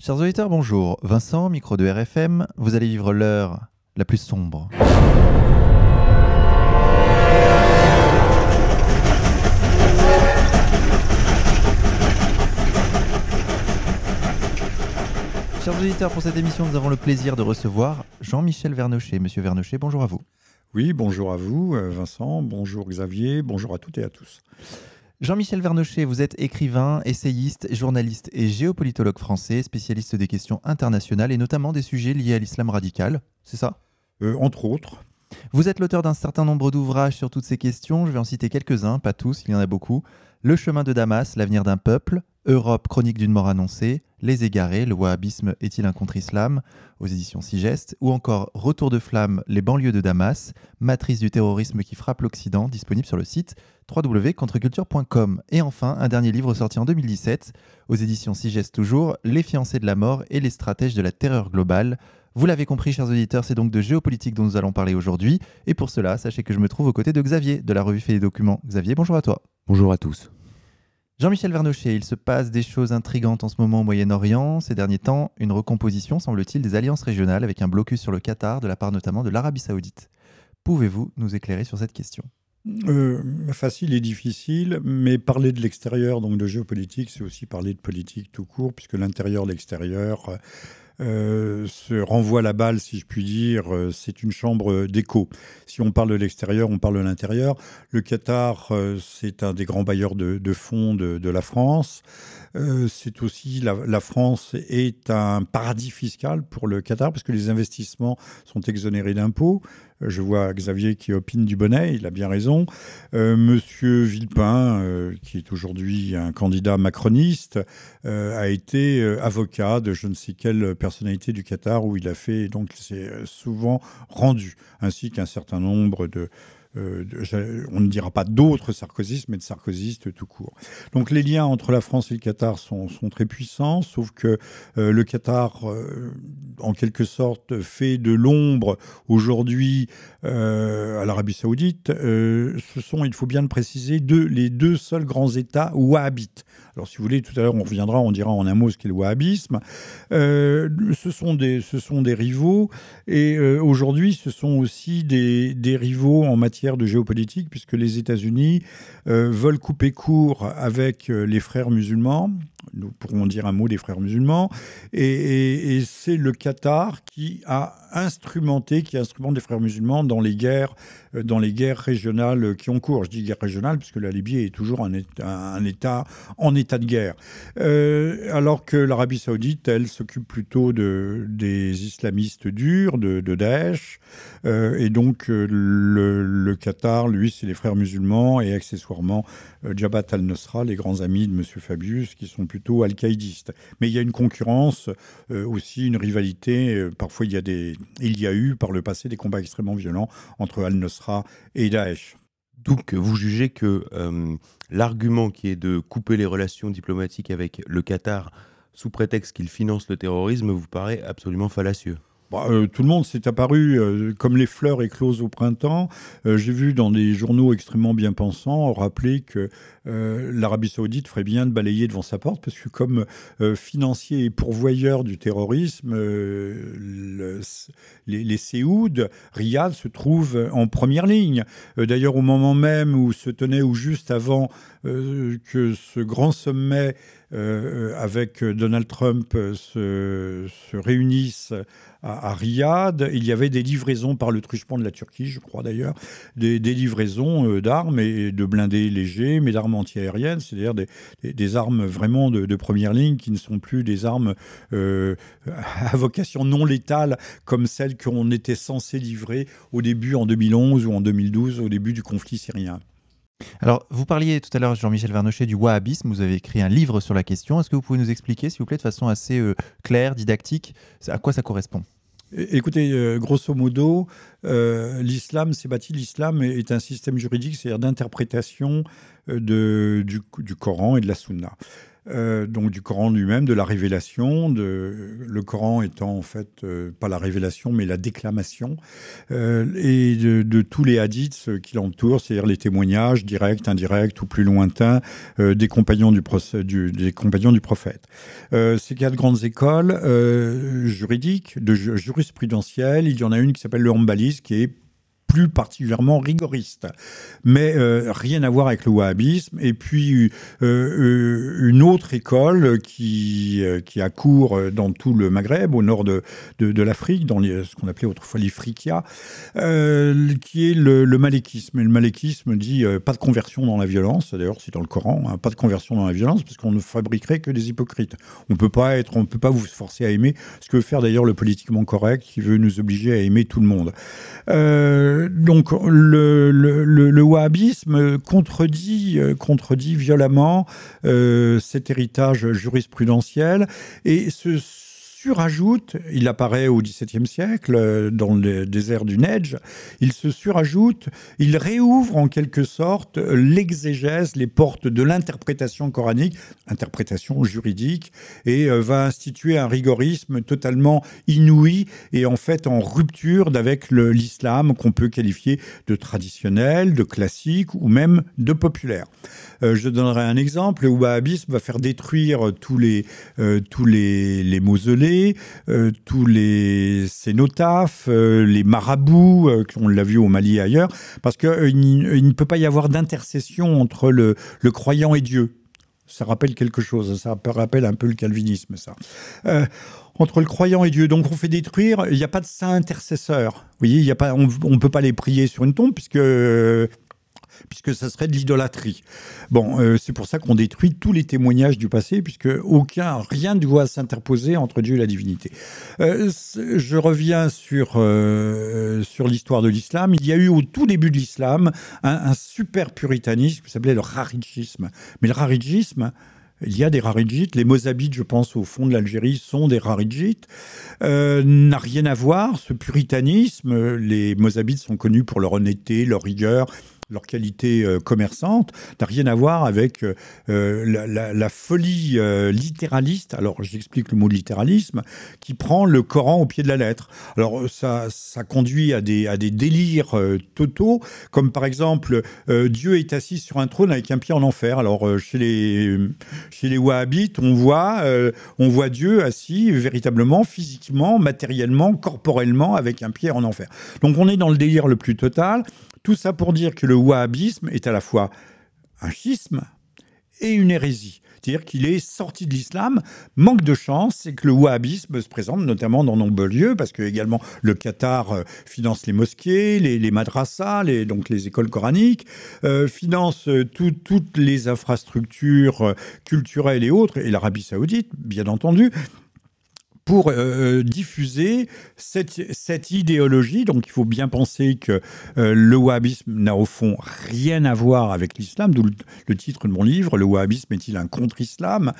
Chers auditeurs, bonjour. Vincent, micro de RFM, vous allez vivre l'heure la plus sombre. Chers auditeurs, pour cette émission, nous avons le plaisir de recevoir Jean-Michel Vernochet. Monsieur Vernochet, bonjour à vous. Oui, bonjour à vous, euh, Vincent, bonjour Xavier, bonjour à toutes et à tous. Jean-Michel Vernochet, vous êtes écrivain, essayiste, journaliste et géopolitologue français, spécialiste des questions internationales et notamment des sujets liés à l'islam radical, c'est ça? Euh, Entre autres. Vous êtes l'auteur d'un certain nombre d'ouvrages sur toutes ces questions, je vais en citer quelques-uns, pas tous, il y en a beaucoup. Le chemin de Damas, l'avenir d'un peuple, Europe, chronique d'une mort annoncée, Les égarés, le wahhabisme est-il un contre-islam aux éditions Sigest, ou encore Retour de flamme, les banlieues de Damas, matrice du terrorisme qui frappe l'Occident, disponible sur le site www.contreculture.com. Et enfin, un dernier livre sorti en 2017, aux éditions Sigest toujours, Les fiancés de la mort et les stratèges de la terreur globale. Vous l'avez compris, chers auditeurs, c'est donc de géopolitique dont nous allons parler aujourd'hui. Et pour cela, sachez que je me trouve aux côtés de Xavier, de la revue Fait des documents. Xavier, bonjour à toi. Bonjour à tous. Jean-Michel Vernochet, il se passe des choses intrigantes en ce moment au Moyen-Orient. Ces derniers temps, une recomposition, semble-t-il, des alliances régionales avec un blocus sur le Qatar, de la part notamment de l'Arabie saoudite. Pouvez-vous nous éclairer sur cette question? Euh, facile et difficile, mais parler de l'extérieur, donc de géopolitique, c'est aussi parler de politique tout court, puisque l'intérieur, l'extérieur, euh, se renvoie la balle, si je puis dire. Euh, c'est une chambre d'écho. Si on parle de l'extérieur, on parle de l'intérieur. Le Qatar, euh, c'est un des grands bailleurs de, fonds de, de, la France. c'est aussi la, la, France est un paradis fiscal pour le Qatar parce que les investissements sont exonérés d'impôts. Je vois Xavier qui opine du bonnet, il a bien raison. Euh, Monsieur Villepin, euh, qui est aujourd'hui un candidat macroniste, euh, a été avocat de je ne sais quelle personnalité du Qatar où il a fait, donc c'est souvent rendu, ainsi qu'un certain nombre de, on ne dira pas d'autres sarkozystes, mais de sarkozystes tout court. Donc les liens entre la France et le Qatar sont, très puissants, sauf que euh, le Qatar, euh, en quelque sorte, fait de l'ombre aujourd'hui à l'Arabie saoudite. ce sont, il faut bien le préciser, les deux seuls grands États wahhabites. Alors, si vous voulez, tout à l'heure, on reviendra, on dira en un mot ce qu'est le wahhabisme. Euh, ce, sont des, ce sont des rivaux, et euh, aujourd'hui, ce sont aussi des, des, rivaux en matière de géopolitique, puisque les États-Unis euh, veulent couper court avec les frères musulmans, nous pourrons dire un mot des frères musulmans, et, c'est le Qatar qui a instrumenté, qui instrumente les frères musulmans dans les guerres, euh, dans les guerres régionales qui ont cours. Je dis guerre régionale puisque la Libye est toujours un État, en état de guerre, euh, alors que l'Arabie Saoudite, elle, s'occupe plutôt de, des islamistes durs, de, de Daesh, euh, et donc le, Qatar, lui, c'est les frères musulmans et accessoirement Jabhat al-Nusra, les grands amis de M. Fabius, qui sont plutôt al-qaïdistes. Mais il y a une concurrence, euh, aussi une rivalité. Euh, parfois, il y, a des, il y a eu par le passé des combats extrêmement violents entre al-Nusra et. Donc, vous jugez que euh, l'argument qui est de couper les relations diplomatiques avec le Qatar sous prétexte qu'il finance le terrorisme vous paraît absolument fallacieux bah, euh, tout le monde s'est apparu euh, comme les fleurs écloses au printemps. Euh, j'ai vu dans des journaux extrêmement bien pensants rappeler que l'Arabie saoudite ferait bien de balayer devant sa porte parce que comme financier et pourvoyeur du terrorisme, le, les, les Séouds, Riyad se trouve en première ligne. D'ailleurs, au moment même où se tenait ou juste avant que ce grand sommet avec Donald Trump se, se réunisse à, Riyad. Il y avait des livraisons par le truchement de la Turquie, je crois d'ailleurs, des, livraisons euh, d'armes et de blindés légers, mais d'armes antiaériennes, c'est-à-dire des, armes vraiment de, première ligne qui ne sont plus des armes euh, à vocation non létale comme celles qu'on était censé livrer au début en 2011 ou en 2012, au début du conflit syrien. Alors, vous parliez tout à l'heure, Jean-Michel Vernochet, du wahhabisme. Vous avez écrit un livre sur la question. Est-ce que vous pouvez nous expliquer, s'il vous plaît, de façon assez euh, claire, didactique, à quoi ça correspond? Écoutez, euh, grosso modo, euh, l'islam s'est bâti. L'islam est un système juridique, c'est-à-dire d'interprétation du, du Coran et de la Sunna. Euh, donc du Coran lui-même, de la révélation, le Coran étant en fait euh, pas la révélation mais la déclamation, euh, et de, tous les hadiths qui l'entourent, c'est-à-dire les témoignages directs, indirects ou plus lointains des compagnons du, du, des compagnons du prophète. ces quatre grandes écoles juridiques, de jurisprudentielles, il y en a une qui s'appelle le Hanbalisme, qui est plus particulièrement rigoriste. Mais euh, rien à voir avec le wahhabisme. Et puis euh, euh, une autre école qui, qui a cours dans tout le Maghreb, au nord de, de, l'Afrique, dans ce qu'on appelait autrefois l'Ifriqiya, qui est le, le malékisme. Et le malékisme dit pas de conversion dans la violence. D'ailleurs, c'est dans le Coran, hein, pas de conversion dans la violence, parce qu'on ne fabriquerait que des hypocrites. On peut pas être, on peut pas vous forcer à aimer. Ce que veut faire d'ailleurs le politiquement correct, qui veut nous obliger à aimer tout le monde. Donc le, le, wahhabisme contredit, euh, contredit violemment euh, cet héritage jurisprudentiel. Et ce surajoute, il apparaît au XVIIe siècle euh, dans le désert du Neige, il se surajoute, il réouvre en quelque sorte l'exégèse, les portes de l'interprétation coranique, interprétation juridique, et euh, va instituer un rigorisme totalement inouï et en fait en rupture avec l'islam qu'on peut qualifier de traditionnel, de classique ou même de populaire. Euh, je donnerai un exemple, le wahhabisme va faire détruire tous les, tous les, les mausolées, euh, tous les cénotaphes, euh, les marabouts, euh, on l'a vu au Mali et ailleurs, parce qu'il il ne peut pas y avoir d'intercession entre le, croyant et Dieu. Ça rappelle quelque chose, ça rappelle un peu le calvinisme, ça entre le croyant et Dieu. Donc on fait détruire, il n'y a pas de saint intercesseur. Vous voyez, il y a pas, on ne peut pas les prier sur une tombe puisque puisque ça serait de l'idolâtrie. Bon, euh, c'est pour ça qu'on détruit tous les témoignages du passé, puisque aucun, rien ne doit s'interposer entre Dieu et la divinité. Euh, je reviens sur, euh, sur l'histoire de l'islam. Il y a eu au tout début de l'islam un, super puritanisme qui s'appelait le rarijisme. Mais le rarijisme, il y a des Raridjites. Les Mozabites, je pense, au fond de l'Algérie, sont des Raridjites. n'a rien à voir. Ce puritanisme, les Mozabites sont connus pour leur honnêteté, leur rigueur leur qualité euh, commerçante n'a rien à voir avec euh, euh, la, folie littéraliste. Alors j'explique le mot littéralisme qui prend le Coran au pied de la lettre. Alors ça, ça conduit à des, à des délires totaux, comme par exemple Dieu est assis sur un trône avec un pied en enfer. Alors chez les chez les Wahhabites, on voit on voit Dieu assis véritablement, physiquement, matériellement, corporellement avec un pied en enfer. Donc on est dans le délire le plus total. Tout ça pour dire que le wahhabisme est à la fois un schisme et une hérésie. C'est-à-dire qu'il est sorti de l'islam. Manque de chance, c'est que le wahhabisme se présente notamment dans nombreux lieux, parce que également le Qatar euh, finance les mosquées, les, madrasas, les, donc les écoles coraniques, euh, finance euh, toutes les infrastructures culturelles et autres, et l'Arabie saoudite, bien entendu pour euh, diffuser cette, idéologie. Donc il faut bien penser que euh, le wahhabisme n'a au fond rien à voir avec l'islam, d'où le, titre de mon livre, Le wahhabisme est-il un contre-islam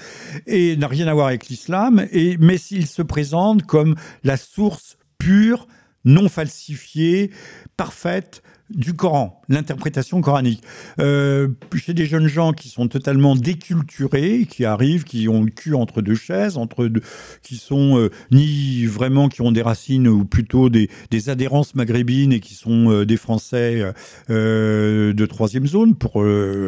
Et n'a rien à voir avec l'islam, mais s'il se présente comme la source pure, non falsifiée, parfaite du Coran, l'interprétation coranique. Euh, chez des jeunes gens qui sont totalement déculturés, qui arrivent, qui ont le cul entre deux chaises, entre qui sont euh, ni vraiment qui ont des racines ou plutôt des, adhérences maghrébines et qui sont euh, des Français de troisième zone, pour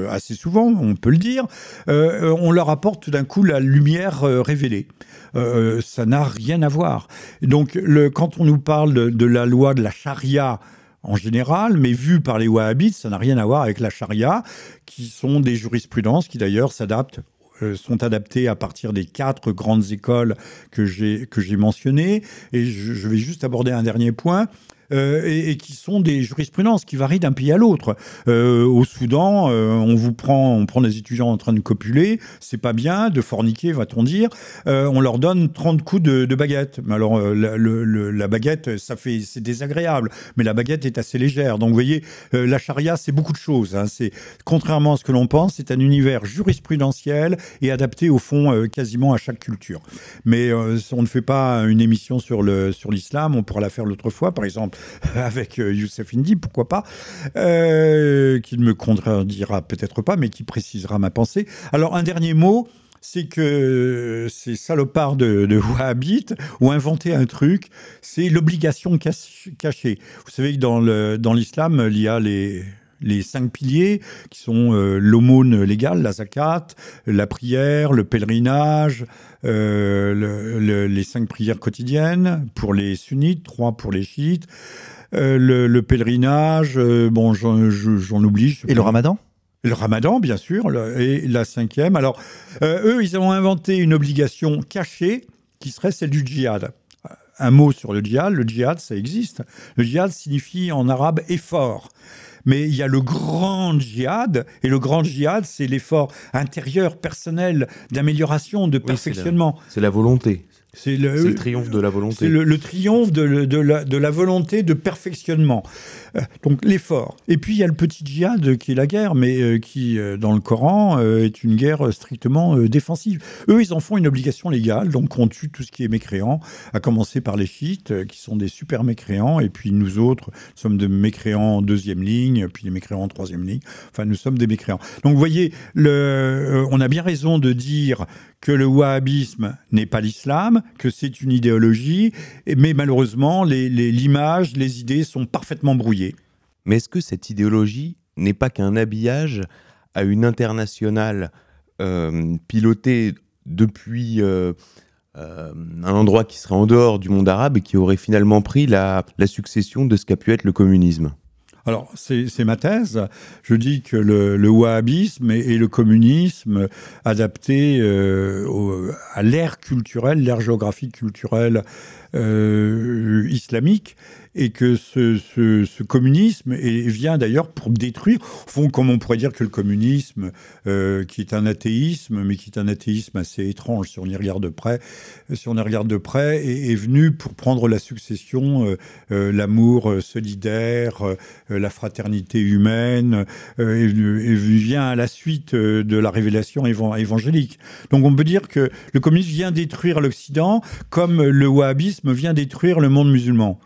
assez souvent, on peut le dire, on leur apporte tout d'un coup la lumière révélée. ça n'a rien à voir. Donc, quand on nous parle de la loi de la charia, en général, mais vu par les wahhabites, ça n'a rien à voir avec la charia, qui sont des jurisprudences qui d'ailleurs euh, sont adaptées à partir des quatre grandes écoles que j'ai mentionnées. Et je, vais juste aborder un dernier point. Euh, et, qui sont des jurisprudences qui varient d'un pays à l'autre. Euh, au Soudan, euh, on vous prend, on prend des étudiants en train de copuler, c'est pas bien, de forniquer, va-t-on dire. on leur donne 30 coups de, baguette. Alors la, le, la, baguette, ça fait, c'est désagréable, mais la baguette est assez légère. Donc vous voyez, la charia, c'est beaucoup de choses. Hein. C'est contrairement à ce que l'on pense, c'est un univers jurisprudentiel et adapté au fond quasiment à chaque culture. Mais on ne fait pas une émission sur le sur l'islam, on pourra la faire l'autre fois, par exemple avec Youssef Indy, pourquoi pas, qui ne me contredira peut-être pas, mais qui précisera ma pensée. Alors, un dernier mot c'est que ces salopards de, de Wahhabites ont inventé un truc, c'est l'obligation cachée. Vous savez que dans l'islam, il y a les, les cinq piliers qui sont euh, l'aumône légale, la zakat, la prière, le pèlerinage, euh, les cinq prières quotidiennes pour les sunnites, trois pour les chiites, euh, le, pèlerinage, bon j'en oublie. Et le ramadan? Le ramadan, bien sûr, et la cinquième. Alors, eux, ils ont inventé une obligation cachée qui serait celle du djihad. Un mot sur le djihad. Le djihad, ça existe. Le djihad signifie en arabe effort mais il y a le grand djihad, et le grand djihad, c'est l'effort intérieur, personnel, d'amélioration, de perfectionnement. c'est la, volonté. C'est le, triomphe de la volonté. C'est le, triomphe de, la, de, la, volonté de perfectionnement. Euh, donc l'effort. Et puis il y a le petit djihad qui est la guerre, mais euh, qui, euh, dans le Coran, est une guerre strictement défensive. Eux, ils en font une obligation légale, donc on tue tout ce qui est mécréant, à commencer par les chiites, qui sont des super mécréants, et puis nous autres sommes des mécréants en deuxième ligne, puis les mécréants en troisième ligne. Enfin, nous sommes des mécréants. Donc vous voyez, le, on a bien raison de dire que le wahhabisme n'est pas l'islam, que c'est une idéologie, mais malheureusement, l'image, les, les idées sont parfaitement brouillées. Mais est-ce que cette idéologie n'est pas qu'un habillage à une internationale euh, pilotée depuis euh, euh, un endroit qui serait en dehors du monde arabe et qui aurait finalement pris la, la succession de ce qu'a pu être le communisme? Alors, c'est ma thèse. Je dis que le, wahhabisme et, le communisme adaptés euh, à l'ère culturelle, l'ère géographique culturelle euh, islamique, et que ce, communisme vient d'ailleurs pour détruire, au fond, comme on pourrait dire que le communisme, euh, qui est un athéisme, mais qui est un athéisme assez étrange si on y regarde de près, si on y regarde de près, est, venu pour prendre la succession, euh, euh, l'amour solidaire, la fraternité humaine, et, vient à la suite de la révélation évangélique. Donc on peut dire que le communisme vient détruire l'Occident comme le wahhabisme vient détruire le monde musulman.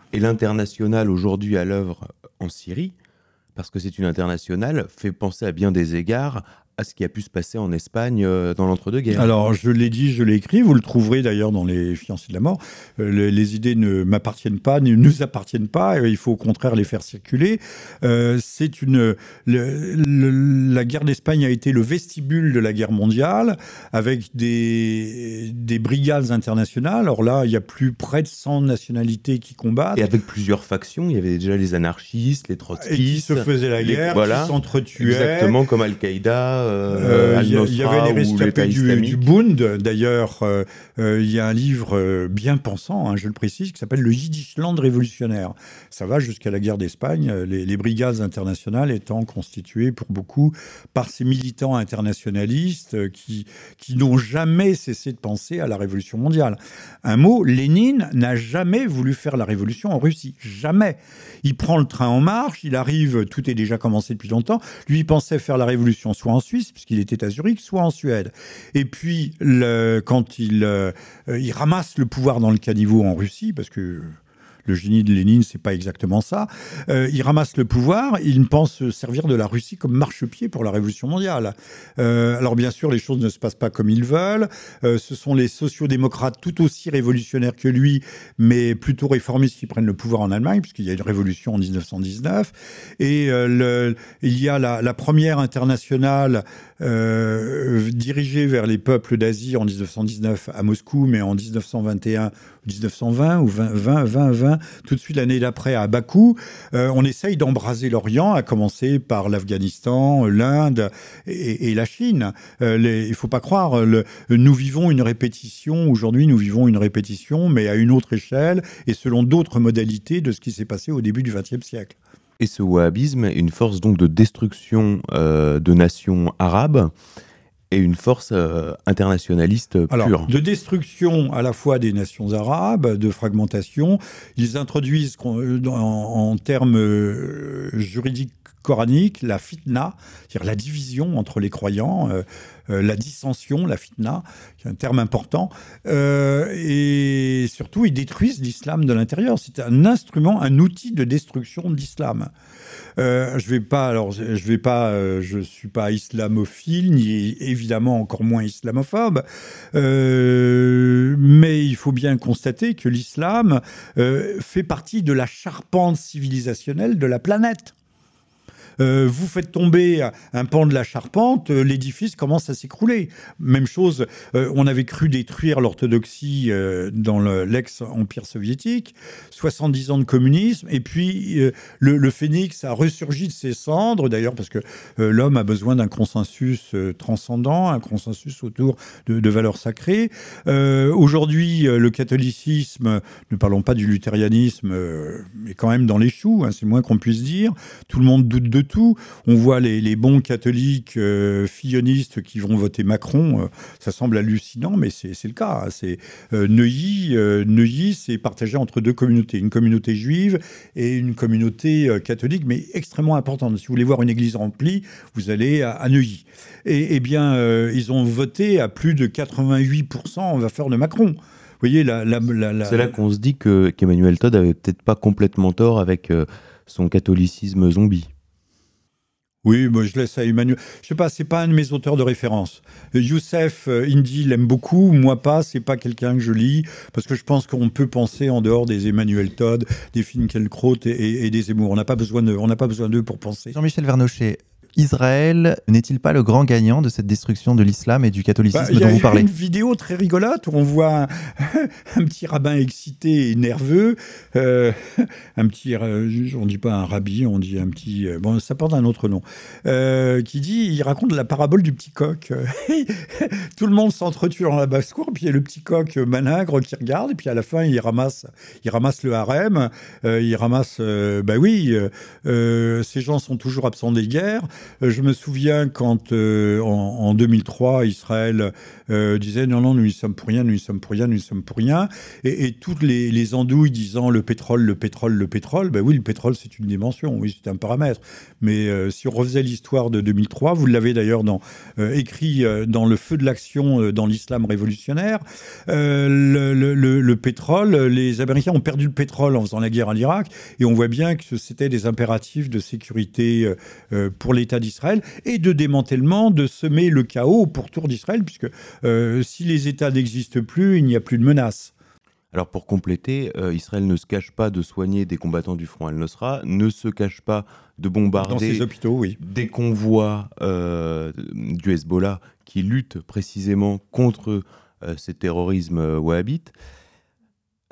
L'international aujourd'hui à l'œuvre en Syrie, parce que c'est une internationale, fait penser à bien des égards à ce qui a pu se passer en Espagne euh, dans l'entre-deux-guerres. Alors, je l'ai dit, je l'ai écrit, vous le trouverez d'ailleurs dans Les Fiancés de la Mort. Euh, les, idées ne m'appartiennent pas, ne nous appartiennent pas, il faut au contraire les faire circuler. Euh, c'est une. la guerre d'Espagne a été le vestibule de la guerre mondiale, avec des, des brigades internationales. Alors là, il y a plus près de 100 nationalités qui combattent. Et avec plusieurs factions, il y avait déjà les anarchistes, les trotskistes. Et qui se faisaient la guerre, voilà, qui s'entretuaient. Exactement comme Al-Qaïda. Euh, il y, avait les rescapés du, du, Bund. D'ailleurs, euh, euh, il y a un livre bien pensant, hein, je le précise, qui s'appelle Le Yiddishland révolutionnaire. Ça va jusqu'à la guerre d'Espagne, les, brigades internationales étant constituées pour beaucoup par ces militants internationalistes qui, qui n'ont jamais cessé de penser à la révolution mondiale. Un mot, Lénine n'a jamais voulu faire la révolution en Russie. Jamais. Il prend le train en marche, il arrive, tout est déjà commencé depuis longtemps. Lui, il pensait faire la révolution soit en Suisse, puisqu'il était à Zurich, soit en Suède. Et puis, le, quand il, euh, il ramasse le pouvoir dans le caniveau en Russie, parce que le génie de Lénine, c'est pas exactement ça. Euh, il ramasse le pouvoir, il pense servir de la Russie comme marchepied pour la révolution mondiale. Euh, alors bien sûr, les choses ne se passent pas comme ils veulent. Euh, ce sont les sociodémocrates tout aussi révolutionnaires que lui, mais plutôt réformistes qui prennent le pouvoir en Allemagne, puisqu'il y a une révolution en 1919. Et le, il y a la première internationale dirigée vers les peuples d'Asie en 1919 à Moscou, mais en 1921 1920 ou 20, 20, 20, 20 tout de suite l'année d'après à Bakou, euh, on essaye d'embraser l'Orient, à commencer par l'Afghanistan, l'Inde et, la Chine. Euh, il ne faut pas croire, nous vivons une répétition, aujourd'hui nous vivons une répétition, mais à une autre échelle et selon d'autres modalités de ce qui s'est passé au début du XXe siècle. Et ce wahhabisme est une force donc de destruction euh, de nations arabes et une force euh, internationaliste pure. de destruction à la fois des nations arabes, de fragmentation. Ils introduisent en, en termes euh, juridiques coraniques la fitna, c'est-à-dire la division entre les croyants, euh, la dissension, la fitna, qui est un terme important. et surtout, ils détruisent l'islam de l'intérieur. C'est un instrument, un outil de destruction de l'islam. Euh, je vais pas, alors je vais pas, euh, suis pas islamophile ni évidemment encore moins islamophobe, euh, mais il faut bien constater que l'islam fait partie de la charpente civilisationnelle de la planète. Euh, vous faites tomber un pan de la charpente, euh, l'édifice commence à s'écrouler. Même chose, euh, on avait cru détruire l'orthodoxie dans l'ex-empire soviétique, 70 ans de communisme, et puis le, phénix a ressurgi de ses cendres, d'ailleurs parce que l'homme a besoin d'un consensus transcendant, un consensus autour de, valeurs sacrées. Aujourd'hui, le catholicisme, ne parlons pas du luthérianisme, est quand même dans les choux, hein, c'est moins qu'on puisse dire. Tout le monde doute de tout. On voit les, bons catholiques euh, fillonistes qui vont voter Macron. Euh, ça semble hallucinant, mais c'est le cas. Hein. C'est euh, Neuilly. Neuilly, c'est partagé entre deux communautés, une communauté juive et une communauté catholique, mais extrêmement importante. Si vous voulez voir une église remplie, vous allez à, Neuilly. Et, eh bien, ils ont voté à plus de 88% en faveur de Macron. Vous voyez, c'est là qu'on se dit que qu'Emmanuel Todd avait peut-être pas complètement tort avec son catholicisme zombie. Oui, moi je laisse à Emmanuel. Je sais pas, c'est pas un de mes auteurs de référence. Youssef euh, Indy l'aime beaucoup, moi pas, c'est pas quelqu'un que je lis, parce que je pense qu'on peut penser en dehors des Emmanuel Todd, des Finkielkraut et, et, des Zemmour. On n'a pas besoin de, on n'a pas besoin d'eux pour penser. Jean-Michel Vernochet, Israël n'est-il pas le grand gagnant de cette destruction de l'islam et du catholicisme bah, dont vous parlez Il y a une vidéo très rigolote où on voit un, petit rabbin excité et nerveux, euh, un petit, euh, on dit pas un rabbi, on dit un petit, euh, bon, ça porte un autre nom, qui dit, il raconte la parabole du petit coq. Tout le monde s'entretue dans la basse-cour, puis il y a le petit coq malingre qui regarde, et puis à la fin, il ramasse, il ramasse le harem, il ramasse, bah oui, ces gens sont toujours absents des guerres. Euh, je me souviens quand euh, en, 2003 Israël euh, disait non non nous y sommes pour rien, nous y sommes pour rien, nous y sommes pour rien, et, toutes les, andouilles disant le pétrole, le pétrole, le pétrole, ben oui le pétrole c'est une dimension, oui c'est un paramètre, mais si on refaisait l'histoire de 2003, vous l'avez d'ailleurs écrit dans le feu de l'action dans l'islam révolutionnaire, le, le, pétrole, les Américains ont perdu le pétrole en faisant la guerre à l'Irak, et on voit bien que c'était des impératifs de sécurité pour l'État d'Israël et de démantèlement, de semer le chaos au pourtour d'Israël, puisque euh, si les États n'existent plus, il n'y a plus de menace. Alors pour compléter, euh, Israël ne se cache pas de soigner des combattants du front al-Nusra, ne se cache pas de bombarder hôpitaux, oui. des convois euh, du Hezbollah qui luttent précisément contre ces terrorismes wahhabites.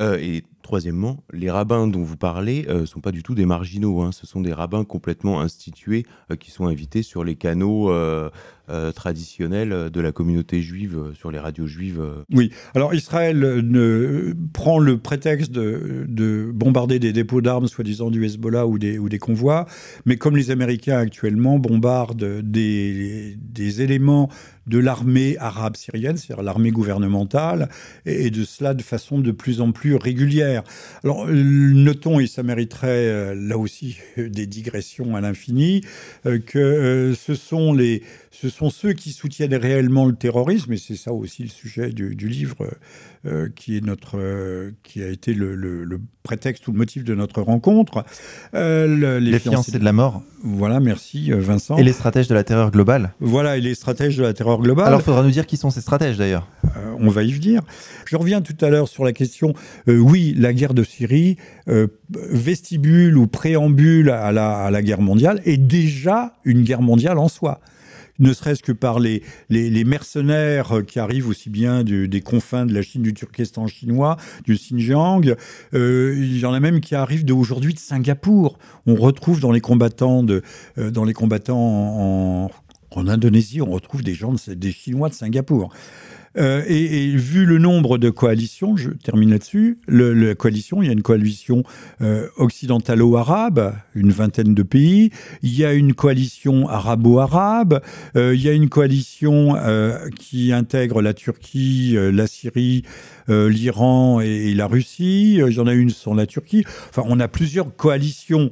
et Troisièmement, les rabbins dont vous parlez ne euh, sont pas du tout des marginaux. Hein. Ce sont des rabbins complètement institués euh, qui sont invités sur les canaux euh, traditionnels de la communauté juive, sur les radios juives. Oui. Alors Israël ne, prend le prétexte de, bombarder des dépôts d'armes, soi-disant du Hezbollah ou des, ou des convois, mais comme les Américains actuellement bombardent des, des éléments de l'armée arabe syrienne, c'est-à-dire l'armée gouvernementale, et de cela de façon de plus en plus régulière. Alors, notons, et ça mériterait euh, là aussi des digressions à l'infini, euh, que euh, ce sont les, ce sont ceux qui soutiennent réellement le terrorisme, et c'est ça aussi le sujet du, livre qui est notre, qui a été le, prétexte ou le motif de notre rencontre. les, les fiancés de la mort. Voilà, merci Vincent. Et les stratèges de la terreur globale. Voilà, et les stratèges de la terreur globale. Alors, il faudra nous dire qui sont ces stratèges d'ailleurs. on va y venir. Je reviens tout à l'heure sur la question. oui, la guerre de Syrie, euh, vestibule ou préambule à la, guerre mondiale, est déjà une guerre mondiale en soi ne serait-ce que par les, les, mercenaires qui arrivent aussi bien des confins de la Chine, du Turkestan chinois, du Xinjiang. Euh, il y en a même qui arrivent d'aujourd'hui de Singapour. On retrouve dans les combattants, de, euh, dans les combattants en, en, Indonésie, on retrouve des gens, des Chinois de Singapour. Euh, et, vu le nombre de coalitions, je termine là-dessus, la coalition, il y a une coalition euh, occidentalo-arabe, une vingtaine de pays, il y a une coalition arabo-arabe, euh, il y a une coalition qui intègre la Turquie, la Syrie, l'Iran et, la Russie, il y en a une sur la Turquie. Enfin, on a plusieurs coalitions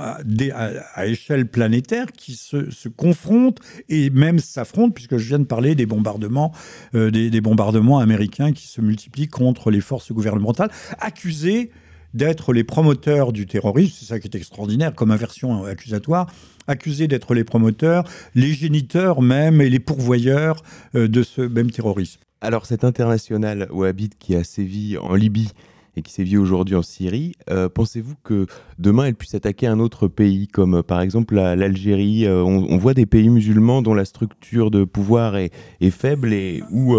à, échelle planétaire qui se, confrontent et même s'affrontent, puisque je viens de parler des bombardements, euh, des, bombardements américains qui se multiplient contre les forces gouvernementales, accusées d'être les promoteurs du terrorisme, c'est ça qui est extraordinaire comme inversion accusatoire, accusés d'être les promoteurs, les géniteurs même et les pourvoyeurs euh, de ce même terrorisme. Alors cet international wahhabite qui a sévi en Libye et qui sévit aujourd'hui en Syrie, euh, pensez-vous que demain elle puisse attaquer un autre pays, comme euh, par exemple l'Algérie euh, on, voit des pays musulmans dont la structure de pouvoir est, faible et où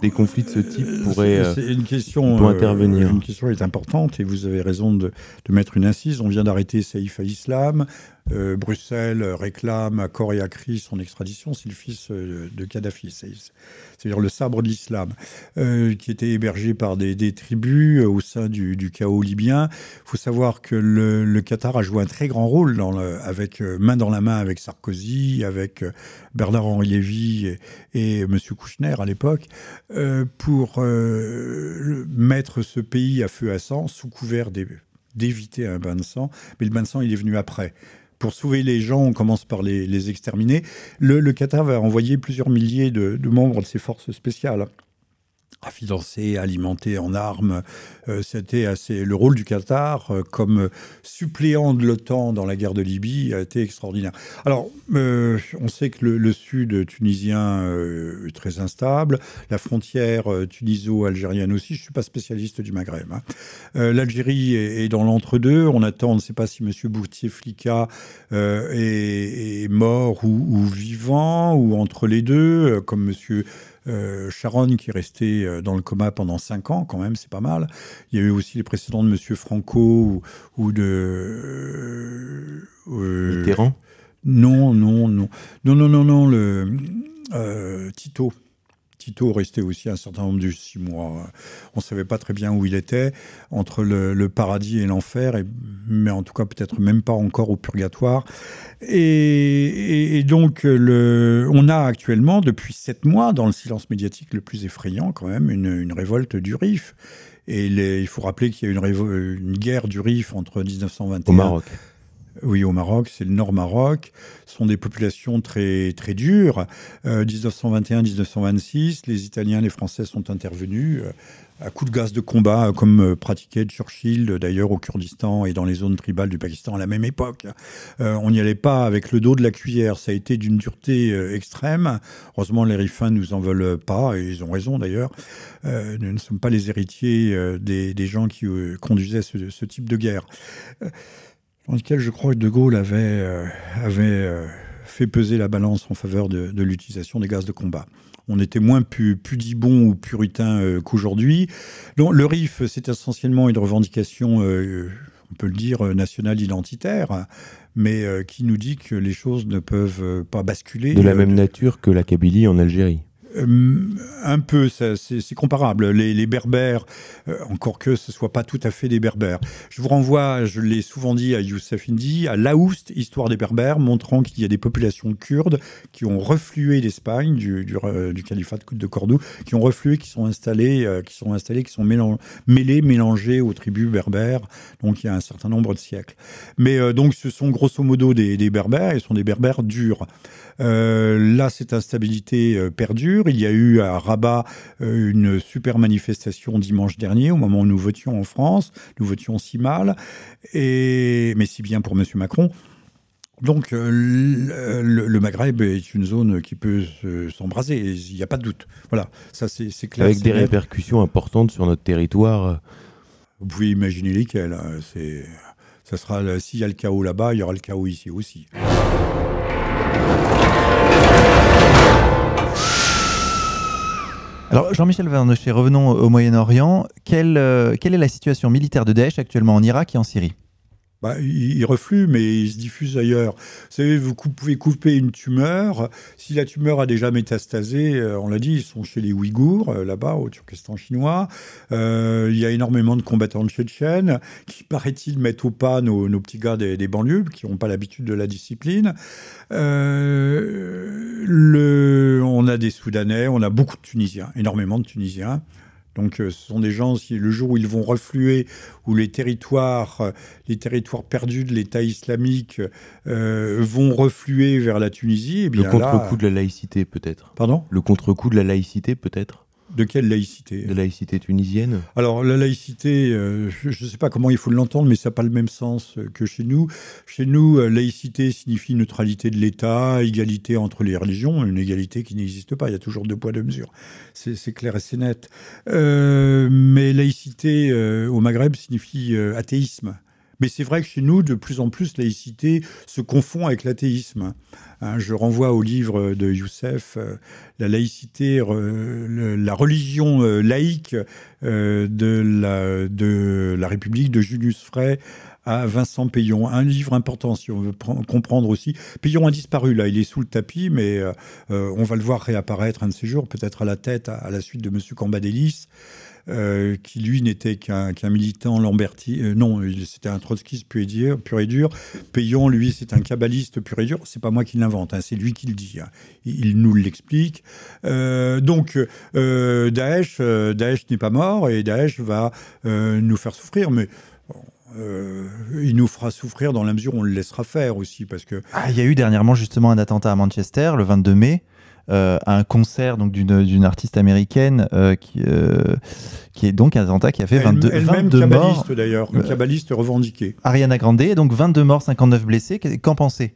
des conflits de ce type pourraient une question, intervenir. Une question est importante et vous avez raison de, de mettre une incise. On vient d'arrêter Saïf al-Islam. Euh, Bruxelles réclame à corps et à cri son extradition. C'est le fils euh, de Kadhafi, c'est-à-dire le sabre de l'islam, euh, qui était hébergé par des, tribus au sein du, chaos libyen. Il faut savoir que le, Qatar a joué un très grand rôle, avec main dans la main avec Sarkozy, avec Bernard-Henri Lévy et, et M. Kouchner à l'époque, pour mettre ce pays à feu à sang sous couvert d'éviter un bain de sang. Mais le bain de sang, il est venu après pour sauver les gens, on commence par les, exterminer. Le, Qatar va envoyer plusieurs milliers de membres de ses forces spéciales à financer, alimenter en armes. Euh, c'était assez le rôle du Qatar euh, comme suppléant de l'OTAN dans la guerre de Libye a été extraordinaire. Alors, euh, on sait que le, sud tunisien est très instable, la frontière tuniso-algérienne aussi. Je suis pas spécialiste du Maghreb. Hein. L'Algérie est, dans l'entre-deux. On attend, on ne sait pas si M. Bouteflika est, est, mort ou, ou, vivant ou entre les deux, comme M. Euh, Sharon qui est resté euh, dans le coma pendant 5 ans, quand même, c'est pas mal. Il y a eu aussi les précédents de Monsieur Franco ou, de. Euh, Mitterrand? Non, non, non. Non, non, non, non, le. Tito. Tito restait aussi un certain nombre de six mois. On ne savait pas très bien où il était, entre le, paradis et l'enfer, mais en tout cas peut-être même pas encore au purgatoire. Et, donc on a actuellement, depuis sept mois, dans le silence médiatique le plus effrayant quand même, une, révolte du RIF. Et il faut rappeler qu'il y a une, une guerre du RIF entre 1921... Au Maroc oui, au Maroc, c'est le Nord Maroc. Sont des populations très, très dures. 1921-1926, euh, les Italiens, les Français sont intervenus euh, à coups de gaz de combat, euh, comme pratiquait Churchill d'ailleurs au Kurdistan et dans les zones tribales du Pakistan à la même époque. on n'y allait pas avec le dos de la cuillère. Ça a été d'une dureté extrême. Heureusement, les Rifins nous en veulent pas, et ils ont raison d'ailleurs. nous ne sommes pas les héritiers des, gens qui conduisaient ce, type de guerre dans lequel je crois que De Gaulle avait, euh, avait euh, fait peser la balance en faveur de, l'utilisation des gaz de combat. On était moins pu, pudibond ou puritain euh, qu'aujourd'hui. Le RIF, c'est essentiellement une revendication, on peut le dire, nationale identitaire, mais qui nous dit que les choses ne peuvent pas basculer. De la même nature que la Kabylie en Algérie. Euh, un peu, c'est comparable. Les, berbères, euh, encore que ce soit pas tout à fait des berbères. Je vous renvoie, je l'ai souvent dit à Youssef Indy, à Laoust, Histoire des berbères, montrant qu'il y a des populations kurdes qui ont reflué d'Espagne, du, euh, califat de Cordoue, qui ont reflué, qui sont installés, qui sont installés, qui sont mêlés, mélangés aux tribus berbères. Donc il y a un certain nombre de siècles. Mais donc ce sont grosso modo des, berbères, ce sont des berbères durs. là, cette instabilité perdure il y a eu à Rabat euh, une super manifestation dimanche dernier, au moment où nous votions en France. Nous votions si mal, et, mais si bien pour M. Macron. Donc euh, le, Maghreb est une zone qui peut s'embraser, il n'y a pas de doute. Voilà, ça c'est clair. Avec des répercussions importantes sur notre territoire. Vous pouvez imaginer lesquelles. Hein. C'est, ça sera s'il y a le chaos là-bas, il y aura le chaos ici aussi. Alors Jean-Michel Vernochet, revenons au Moyen-Orient. Quelle, euh, quelle est la situation militaire de Daesh actuellement en Irak et en Syrie? Bah, il, reflue, mais il se diffuse ailleurs. Vous savez, vous pouvez couper une tumeur. Si la tumeur a déjà métastasé, euh, on l'a dit, ils sont chez les Ouïghours, euh, là-bas, au Turkestan chinois. Euh, il y a énormément de combattants de tchétchènes qui, paraît-il, mettent au pas nos, petits gars des, banlieues, qui n'ont pas l'habitude de la discipline. on a des Soudanais, on a beaucoup de Tunisiens, énormément de Tunisiens Donc ce sont des gens, si le jour où ils vont refluer, où les territoires, les territoires perdus de l'État islamique vont refluer vers la Tunisie, eh bien Le contre-coup de la laïcité peut-être. Pardon? Le contre-coup de la laïcité peut-être de quelle laïcité De laïcité tunisienne Alors, la laïcité, euh, je ne sais pas comment il faut l'entendre, mais ça n'a pas le même sens euh, que chez nous. Chez nous, euh, laïcité signifie neutralité de l'État, égalité entre les religions, une égalité qui n'existe pas. Il y a toujours deux poids, deux mesures. C'est clair et c'est net. mais laïcité au Maghreb signifie athéisme. Mais c'est vrai que chez nous, de plus en plus, laïcité se confond avec l'athéisme. Hein, je renvoie au livre de Youssef, euh, La laïcité, la religion euh, laïque euh, de, la, République de Julius Frey à Vincent Payon. Un livre important si on veut comprendre aussi. Payon a disparu là, il est sous le tapis, mais on va le voir réapparaître un de ces jours, peut-être à la tête à, la suite de M. Cambadélis. Euh, qui lui n'était qu'un militant Lamberti. Euh, non, c'était un trotskiste pur et, dur, pur. Payon, lui, c'est un kabbaliste pur et dur. C'est pas moi qui l'invente, hein, c'est lui qui le dit. Hein. Il, nous l'explique. Euh, donc, Daesh, Daesh n'est pas mort et Daesh va nous faire souffrir, mais. il nous fera souffrir dans la mesure où on le laissera faire aussi. Parce que... Ah, il y a eu dernièrement justement un attentat à Manchester, le 22 mai, euh, à un concert donc d'une artiste américaine euh, qui, euh, qui est donc un attentat qui a fait 22, elle, 22 morts. d'ailleurs, un kabbaliste revendiqué. Ariana Grande, donc 22 morts, 59 blessés. Qu'en pensez?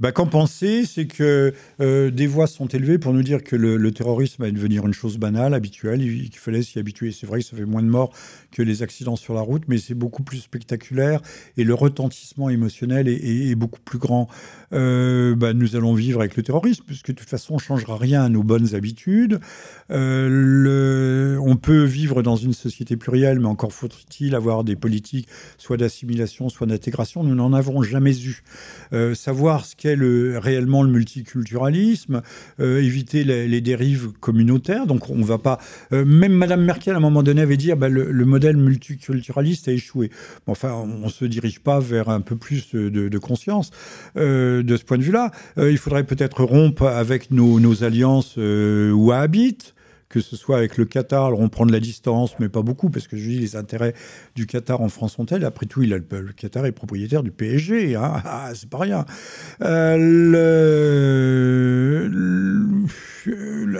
Bah, Qu'en penser, c'est que euh, des voix sont élevées pour nous dire que le, terrorisme va devenir une chose banale, habituelle, qu'il fallait s'y habituer. C'est vrai que ça fait moins de morts que les accidents sur la route, mais c'est beaucoup plus spectaculaire et le retentissement émotionnel est, beaucoup plus grand. Euh, bah, nous allons vivre avec le terrorisme, puisque de toute façon, on ne changera rien à nos bonnes habitudes. Euh, on peut vivre dans une société plurielle, mais encore faut-il avoir des politiques soit d'assimilation, soit d'intégration. Nous n'en avons jamais eu. savoir ce qu'est le, réellement le multiculturalisme, euh, éviter les, dérives communautaires. Donc on va pas. Euh, même Madame Merkel à un moment donné avait dit ah ben, le, modèle multiculturaliste a échoué. enfin, on se dirige pas vers un peu plus de, conscience euh, de ce point de vue-là. il faudrait peut-être rompre avec nos, nos alliances wahhabites que ce soit avec le Qatar, alors on prend de la distance, mais pas beaucoup, parce que je dis les intérêts du Qatar en France sont tels. Après tout, il a le, Qatar est propriétaire du PSG, hein ah, c'est pas rien. Euh,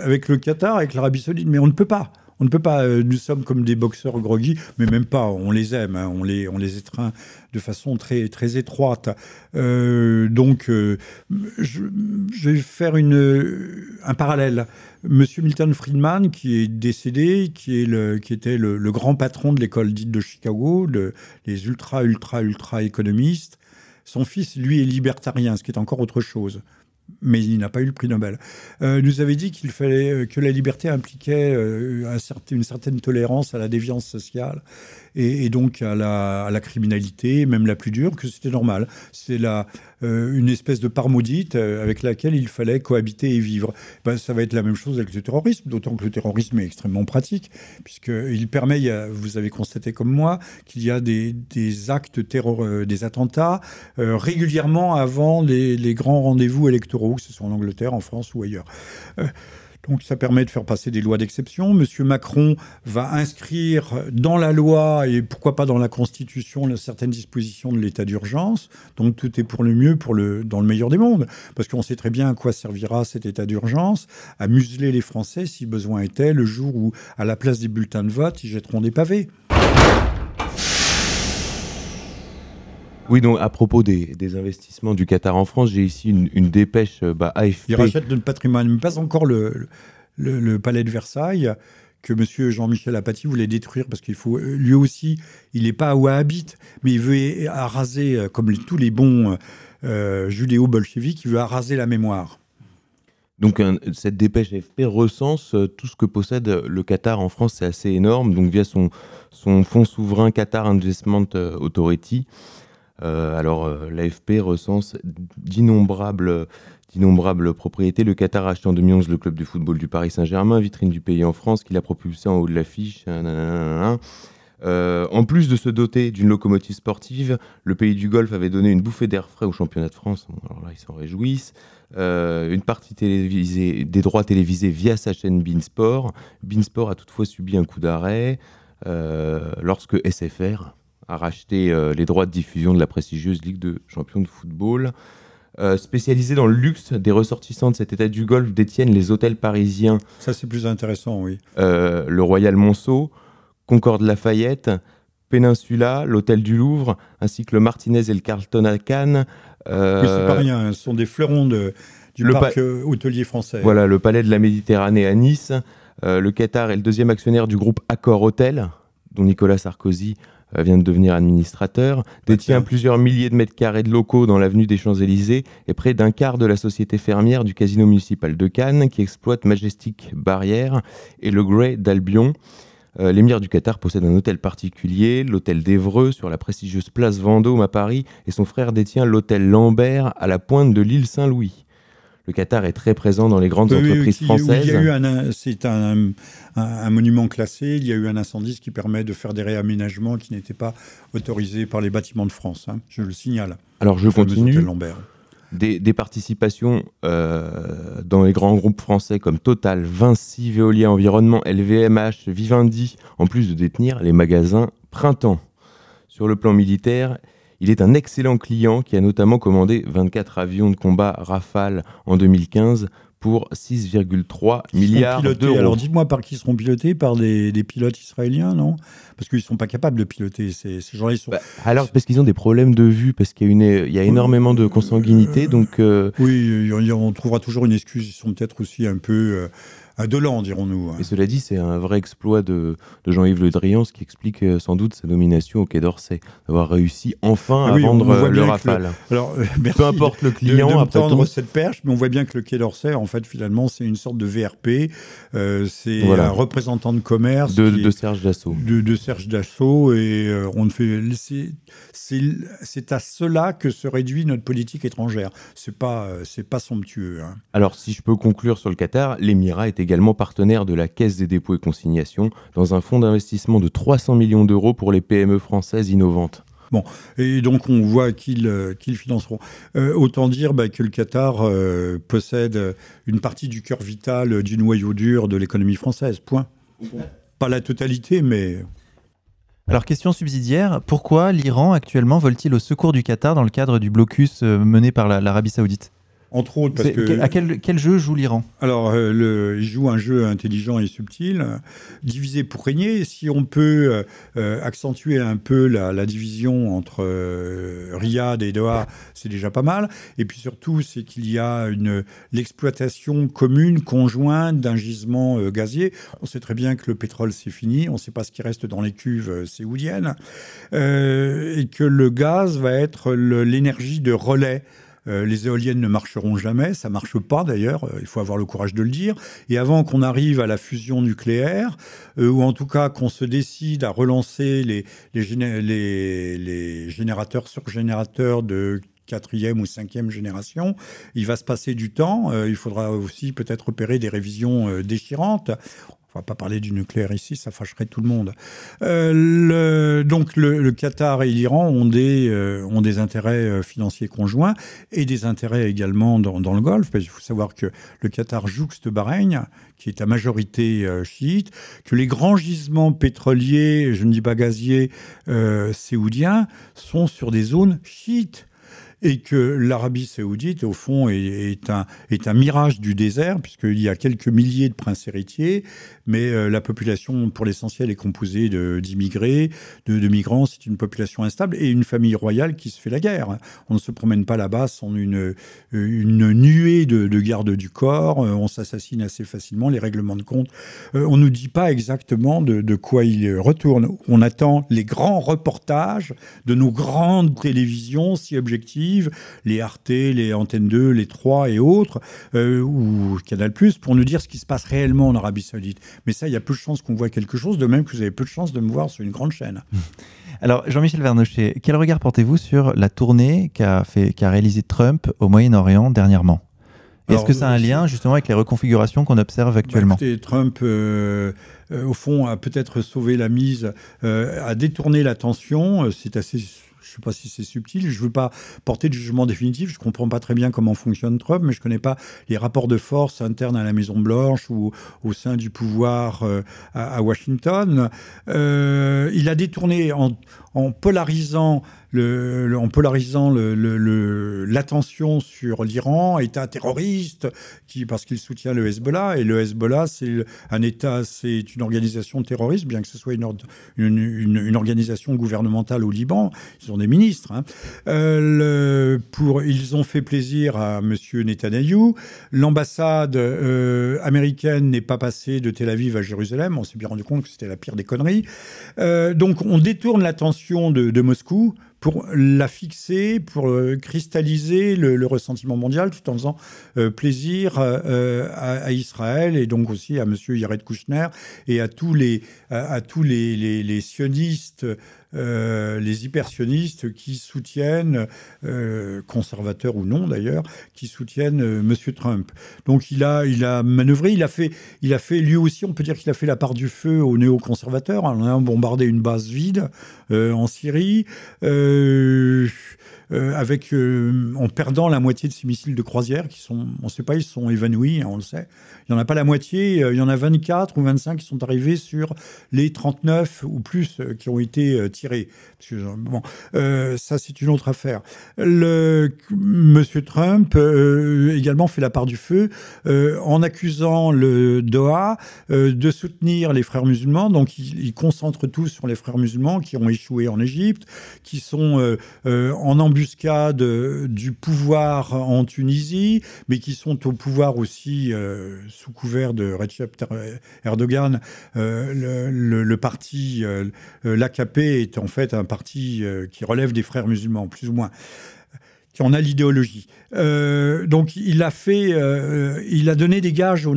avec le Qatar, avec l'Arabie Saoudite, mais on ne peut pas. On ne peut pas, euh, nous sommes comme des boxeurs groggy, mais même pas, on les aime, hein, on, les, on les étreint de façon très, très étroite. Euh, donc, je, je, vais faire une, un parallèle. Monsieur Milton Friedman, qui est décédé, qui, est le, qui était le, grand patron de l'école dite de Chicago, de, les ultra, ultra, ultra économistes, son fils, lui, est libertarien, ce qui est encore autre chose mais il n'a pas eu le prix Nobel, euh, nous avait dit qu'il fallait euh, que la liberté impliquait euh, une certaine tolérance à la déviance sociale et, donc à la, criminalité, même la plus dure, que c'était normal. C'est la, euh, une espèce de part maudite avec laquelle il fallait cohabiter et vivre. Ben, ça va être la même chose avec le terrorisme, d'autant que le terrorisme est extrêmement pratique, puisqu'il permet, vous avez constaté comme moi, qu'il y a des, actes terror, des attentats régulièrement avant les, les grands rendez-vous électoraux, que ce soit en Angleterre, en France ou ailleurs. Donc ça permet de faire passer des lois d'exception. Monsieur Macron va inscrire dans la loi et pourquoi pas dans la Constitution certaines dispositions de l'état d'urgence. Donc tout est pour le mieux, pour le, dans le meilleur des mondes. Parce qu'on sait très bien à quoi servira cet état d'urgence, à museler les Français si besoin était, le jour où, à la place des bulletins de vote, ils jetteront des pavés. Oui, donc à propos des, investissements du Qatar en France, j'ai ici une, dépêche euh, bah, AFP. Il rachète le patrimoine, mais pas encore le, le, palais de Versailles que M. Jean-Michel Apathy voulait détruire parce qu'il faut lui aussi, il n'est pas wahhabite, mais il veut araser, euh, comme tous les bons euh, judéo-bolcheviques, il veut araser la mémoire. Donc cette dépêche AFP recense tout ce que possède le Qatar en France, c'est assez énorme. Donc via son, son fonds souverain Qatar Investment Authority, euh, alors, euh, l'AFP recense d'innombrables propriétés. Le Qatar a acheté en 2011 le club de football du Paris Saint-Germain, vitrine du pays en France, qu'il a propulsé en haut de l'affiche. en plus de se doter d'une locomotive sportive, le pays du Golfe avait donné une bouffée d'air frais au championnat de France. alors là, ils s'en réjouissent. une partie des droits télévisés via sa chaîne Beansport. Beansport a toutefois subi un coup d'arrêt lorsque SFR a racheté les droits de diffusion de la prestigieuse Ligue de champions de football. Euh, spécialisés dans le luxe, des ressortissants de cet état du Golfe détiennent les hôtels parisiens. Ça, c'est plus intéressant, oui. Euh, le Royal Monceau, Concorde Lafayette, Peninsula, l'hôtel du Louvre, ainsi que le Martinez et le Carlton à Cannes. Euh, oui, c'est pas rien, hein. ce sont des fleurons de, du parc hôtelier français. Voilà, le palais de la Méditerranée à Nice. le Qatar est le deuxième actionnaire du groupe Accor Hotel, dont Nicolas Sarkozy euh, vient de devenir administrateur, détient plusieurs milliers de mètres carrés de locaux dans l'avenue des Champs-Élysées et près d'un quart de la société fermière du casino municipal de Cannes qui exploite Majestic Barrière et le Grey d'Albion. Euh, l'émir du Qatar possède un hôtel particulier, l'hôtel d'Evreux sur la prestigieuse place Vendôme à Paris et son frère détient l'hôtel Lambert à la pointe de l'île Saint-Louis le Qatar est très présent dans les grandes entreprises françaises. c'est un, monument classé. Il y a eu un incendie, ce qui permet de faire des réaménagements qui n'étaient pas autorisés par les bâtiments de France. Hein. je le signale. Alors je continue. Des, des, participations euh, dans les grands groupes français comme Total, Vinci, Veolia Environnement, LVMH, Vivendi, en plus de détenir les magasins Printemps. Sur le plan militaire, il est un excellent client qui a notamment commandé 24 avions de combat Rafale en 2015 pour 6,3 milliards d'euros. Alors dites-moi par qui seront pilotés? Par des, pilotes israéliens, non? Parce qu'ils ne sont pas capables de piloter ces, ces gens-là. Bah, alors parce qu'ils ont des problèmes de vue, parce qu'il y a, une, il y a énormément de consanguinité. donc, euh, Oui, on trouvera toujours une excuse. Ils sont peut-être aussi un peu... Euh, Dolan, dirons-nous. Hein. Et cela dit, c'est un vrai exploit de, Jean-Yves Le Drian, ce qui explique euh, sans doute sa nomination au Quai d'Orsay, d'avoir réussi enfin ah à vendre euh, le Rafale. Alors, euh, Peu importe le client, de, de après tout. cette perche, mais on voit bien que le Quai d'Orsay, en fait, finalement, c'est une sorte de VRP. c'est un représentant de commerce. De, Serge Dassault. De, Serge Dassault. Et on ne fait. C'est à cela que se réduit notre politique étrangère. C'est pas, c'est pas somptueux. Hein. Alors, si je peux conclure sur le Qatar, l'Émirat est également partenaire de la Caisse des dépôts et consignations dans un fonds d'investissement de 300 millions d'euros pour les PME françaises innovantes. Bon, et donc on voit qu'ils euh, financeront. Euh, autant dire bah, que le Qatar euh, possède une partie du cœur vital du noyau dur de l'économie française. Point. Pas la totalité, mais. Alors, question subsidiaire pourquoi l'Iran actuellement vole-t-il au secours du Qatar dans le cadre du blocus mené par l'Arabie Saoudite? Entre autres, parce que. À quel, quel jeu joue l'Iran? Alors, euh, le, il joue un jeu intelligent et subtil, divisé pour régner. Si on peut euh, euh, accentuer un peu la, la division entre Riyad et Doha, c'est déjà pas mal. Et puis surtout, c'est qu'il y a une l'exploitation commune, conjointe d'un gisement gazier. On sait très bien que le pétrole, c'est fini. On ne sait pas ce qui reste dans les cuves séoudiennes. et que le gaz va être l'énergie de relais euh, les éoliennes ne marcheront jamais, ça marche pas d'ailleurs, euh, il faut avoir le courage de le dire. Et avant qu'on arrive à la fusion nucléaire, euh, ou en tout cas qu'on se décide à relancer les, les, les, générateurs de quatrième ou cinquième génération, il va se passer du temps. il faudra aussi peut-être opérer des révisions déchirantes. On va pas parler du nucléaire ici, ça fâcherait tout le monde. Euh, donc le, Qatar et l'Iran ont des, euh, intérêts euh, financiers conjoints et des intérêts également dans, dans le Golfe. il faut savoir que le Qatar jouxte Bahreïn, qui est à majorité chiite, que les grands gisements pétroliers, je ne dis pas gaziers, séoudiens, sont sur des zones chiites et que l'Arabie saoudite, au fond, est, un, mirage du désert, puisqu'il y a quelques milliers de princes héritiers, mais euh, la population, pour l'essentiel, est composée d'immigrés, de, migrants, c'est une population instable, et une famille royale qui se fait la guerre. On ne se promène pas là-bas sans une, une nuée de, de gardes du corps, euh, on s'assassine assez facilement, les règlements de compte. Euh, on ne nous dit pas exactement de, de quoi il retourne. On attend les grands reportages de nos grandes télévisions si objectives les Arte, les Antenne 2, les 3 et autres, euh, ou Canal+, pour nous dire ce qui se passe réellement en Arabie Saoudite. Mais ça, il y a peu de chances qu'on voit quelque chose, de même que vous avez peu de chances de me voir sur une grande chaîne. Alors, Jean-Michel Vernochet, quel regard portez-vous sur la tournée qu'a fait, qu'a réalisé Trump au Moyen-Orient dernièrement? Est-ce que ça a un lien justement avec les reconfigurations qu'on observe actuellement? Bah, Trump, euh, euh, au fond, a peut-être sauvé la mise, a détourné l'attention. C'est assez je sais pas si c'est subtil, je veux pas porter de jugement définitif, je comprends pas très bien comment fonctionne Trump, mais je connais pas les rapports de force internes à la Maison-Blanche ou au sein du pouvoir euh, à, Washington. Euh, il a détourné en, en polarisant le, en polarisant l'attention sur l'Iran, État terroriste, qui, parce qu'il soutient le Hezbollah. Et le Hezbollah, c'est un État, c'est une organisation terroriste, bien que ce soit une, une, une, organisation gouvernementale au Liban. Ils sont des ministres. Hein. Euh, pour, ils ont fait plaisir à M. Netanyahou. L'ambassade euh, américaine n'est pas passée de Tel Aviv à Jérusalem. On s'est bien rendu compte que c'était la pire des conneries. Euh, donc on détourne l'attention de, Moscou pour la fixer, pour euh, cristalliser le, ressentiment mondial, tout en faisant euh, plaisir euh, à, Israël et donc aussi à M. Yared Kouchner et à tous les, à, tous les, les sionistes euh, les hypersionistes qui soutiennent, conservateurs ou non d'ailleurs, qui soutiennent M. Trump. Donc il a, il a manœuvré, il a fait, il a fait lui aussi, on peut dire qu'il a fait la part du feu aux néoconservateurs. On a bombardé une base vide en Syrie. Euh, avec, euh, en perdant la moitié de ces missiles de croisière qui sont, on ne sait pas, ils sont évanouis, hein, on le sait. Il n'y en a pas la moitié, euh, il y en a 24 ou 25 qui sont arrivés sur les 39 ou plus qui ont été tirés. bon, ça c'est une autre affaire. Le, Monsieur Trump également fait la part du feu en accusant le Doha de soutenir les frères musulmans. Donc il, il, concentre tout sur les frères musulmans qui ont échoué en Égypte, qui sont en embuscade embuscade du pouvoir en Tunisie, mais qui sont au pouvoir aussi euh, sous couvert de Recep Erdogan. Euh, le, parti, euh, l'AKP est en fait un parti qui relève des frères musulmans, plus ou moins en a l'idéologie. Euh, donc il a fait, euh, il a donné des gages aux,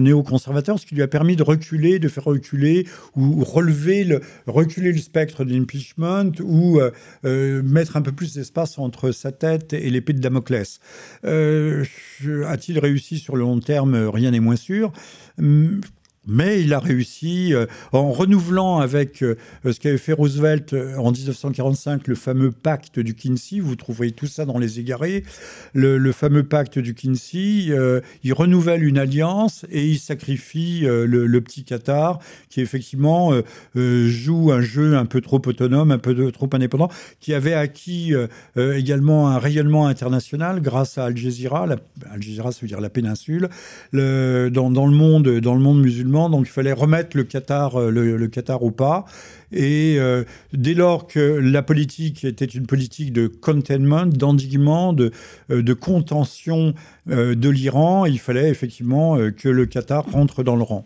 néoconservateurs, ce qui lui a permis de reculer, de faire reculer ou, relever le, reculer le spectre de l'impeachment ou euh, mettre un peu plus d'espace entre sa tête et l'épée de Damoclès. A-t-il réussi sur le long terme? Rien n'est moins sûr. Mais il a réussi, euh, en renouvelant avec euh, ce qu'avait fait Roosevelt euh, en 1945, le fameux pacte du Kinsey, vous trouverez tout ça dans les égarés, le, fameux pacte du Kinsey, il renouvelle une alliance et il sacrifie le, petit Qatar, qui effectivement joue un jeu un peu trop autonome, un peu trop indépendant, qui avait acquis également un rayonnement international grâce à Al Jazeera, Al Jazeera ça veut dire la péninsule, le, dans, dans, le monde, dans le monde musulman, donc il fallait remettre le Qatar, euh, le, Qatar au pas. Et euh, dès lors que la politique était une politique de containment, d'endiguement, de, euh, contention de l'Iran, il fallait effectivement que le Qatar rentre dans le rang.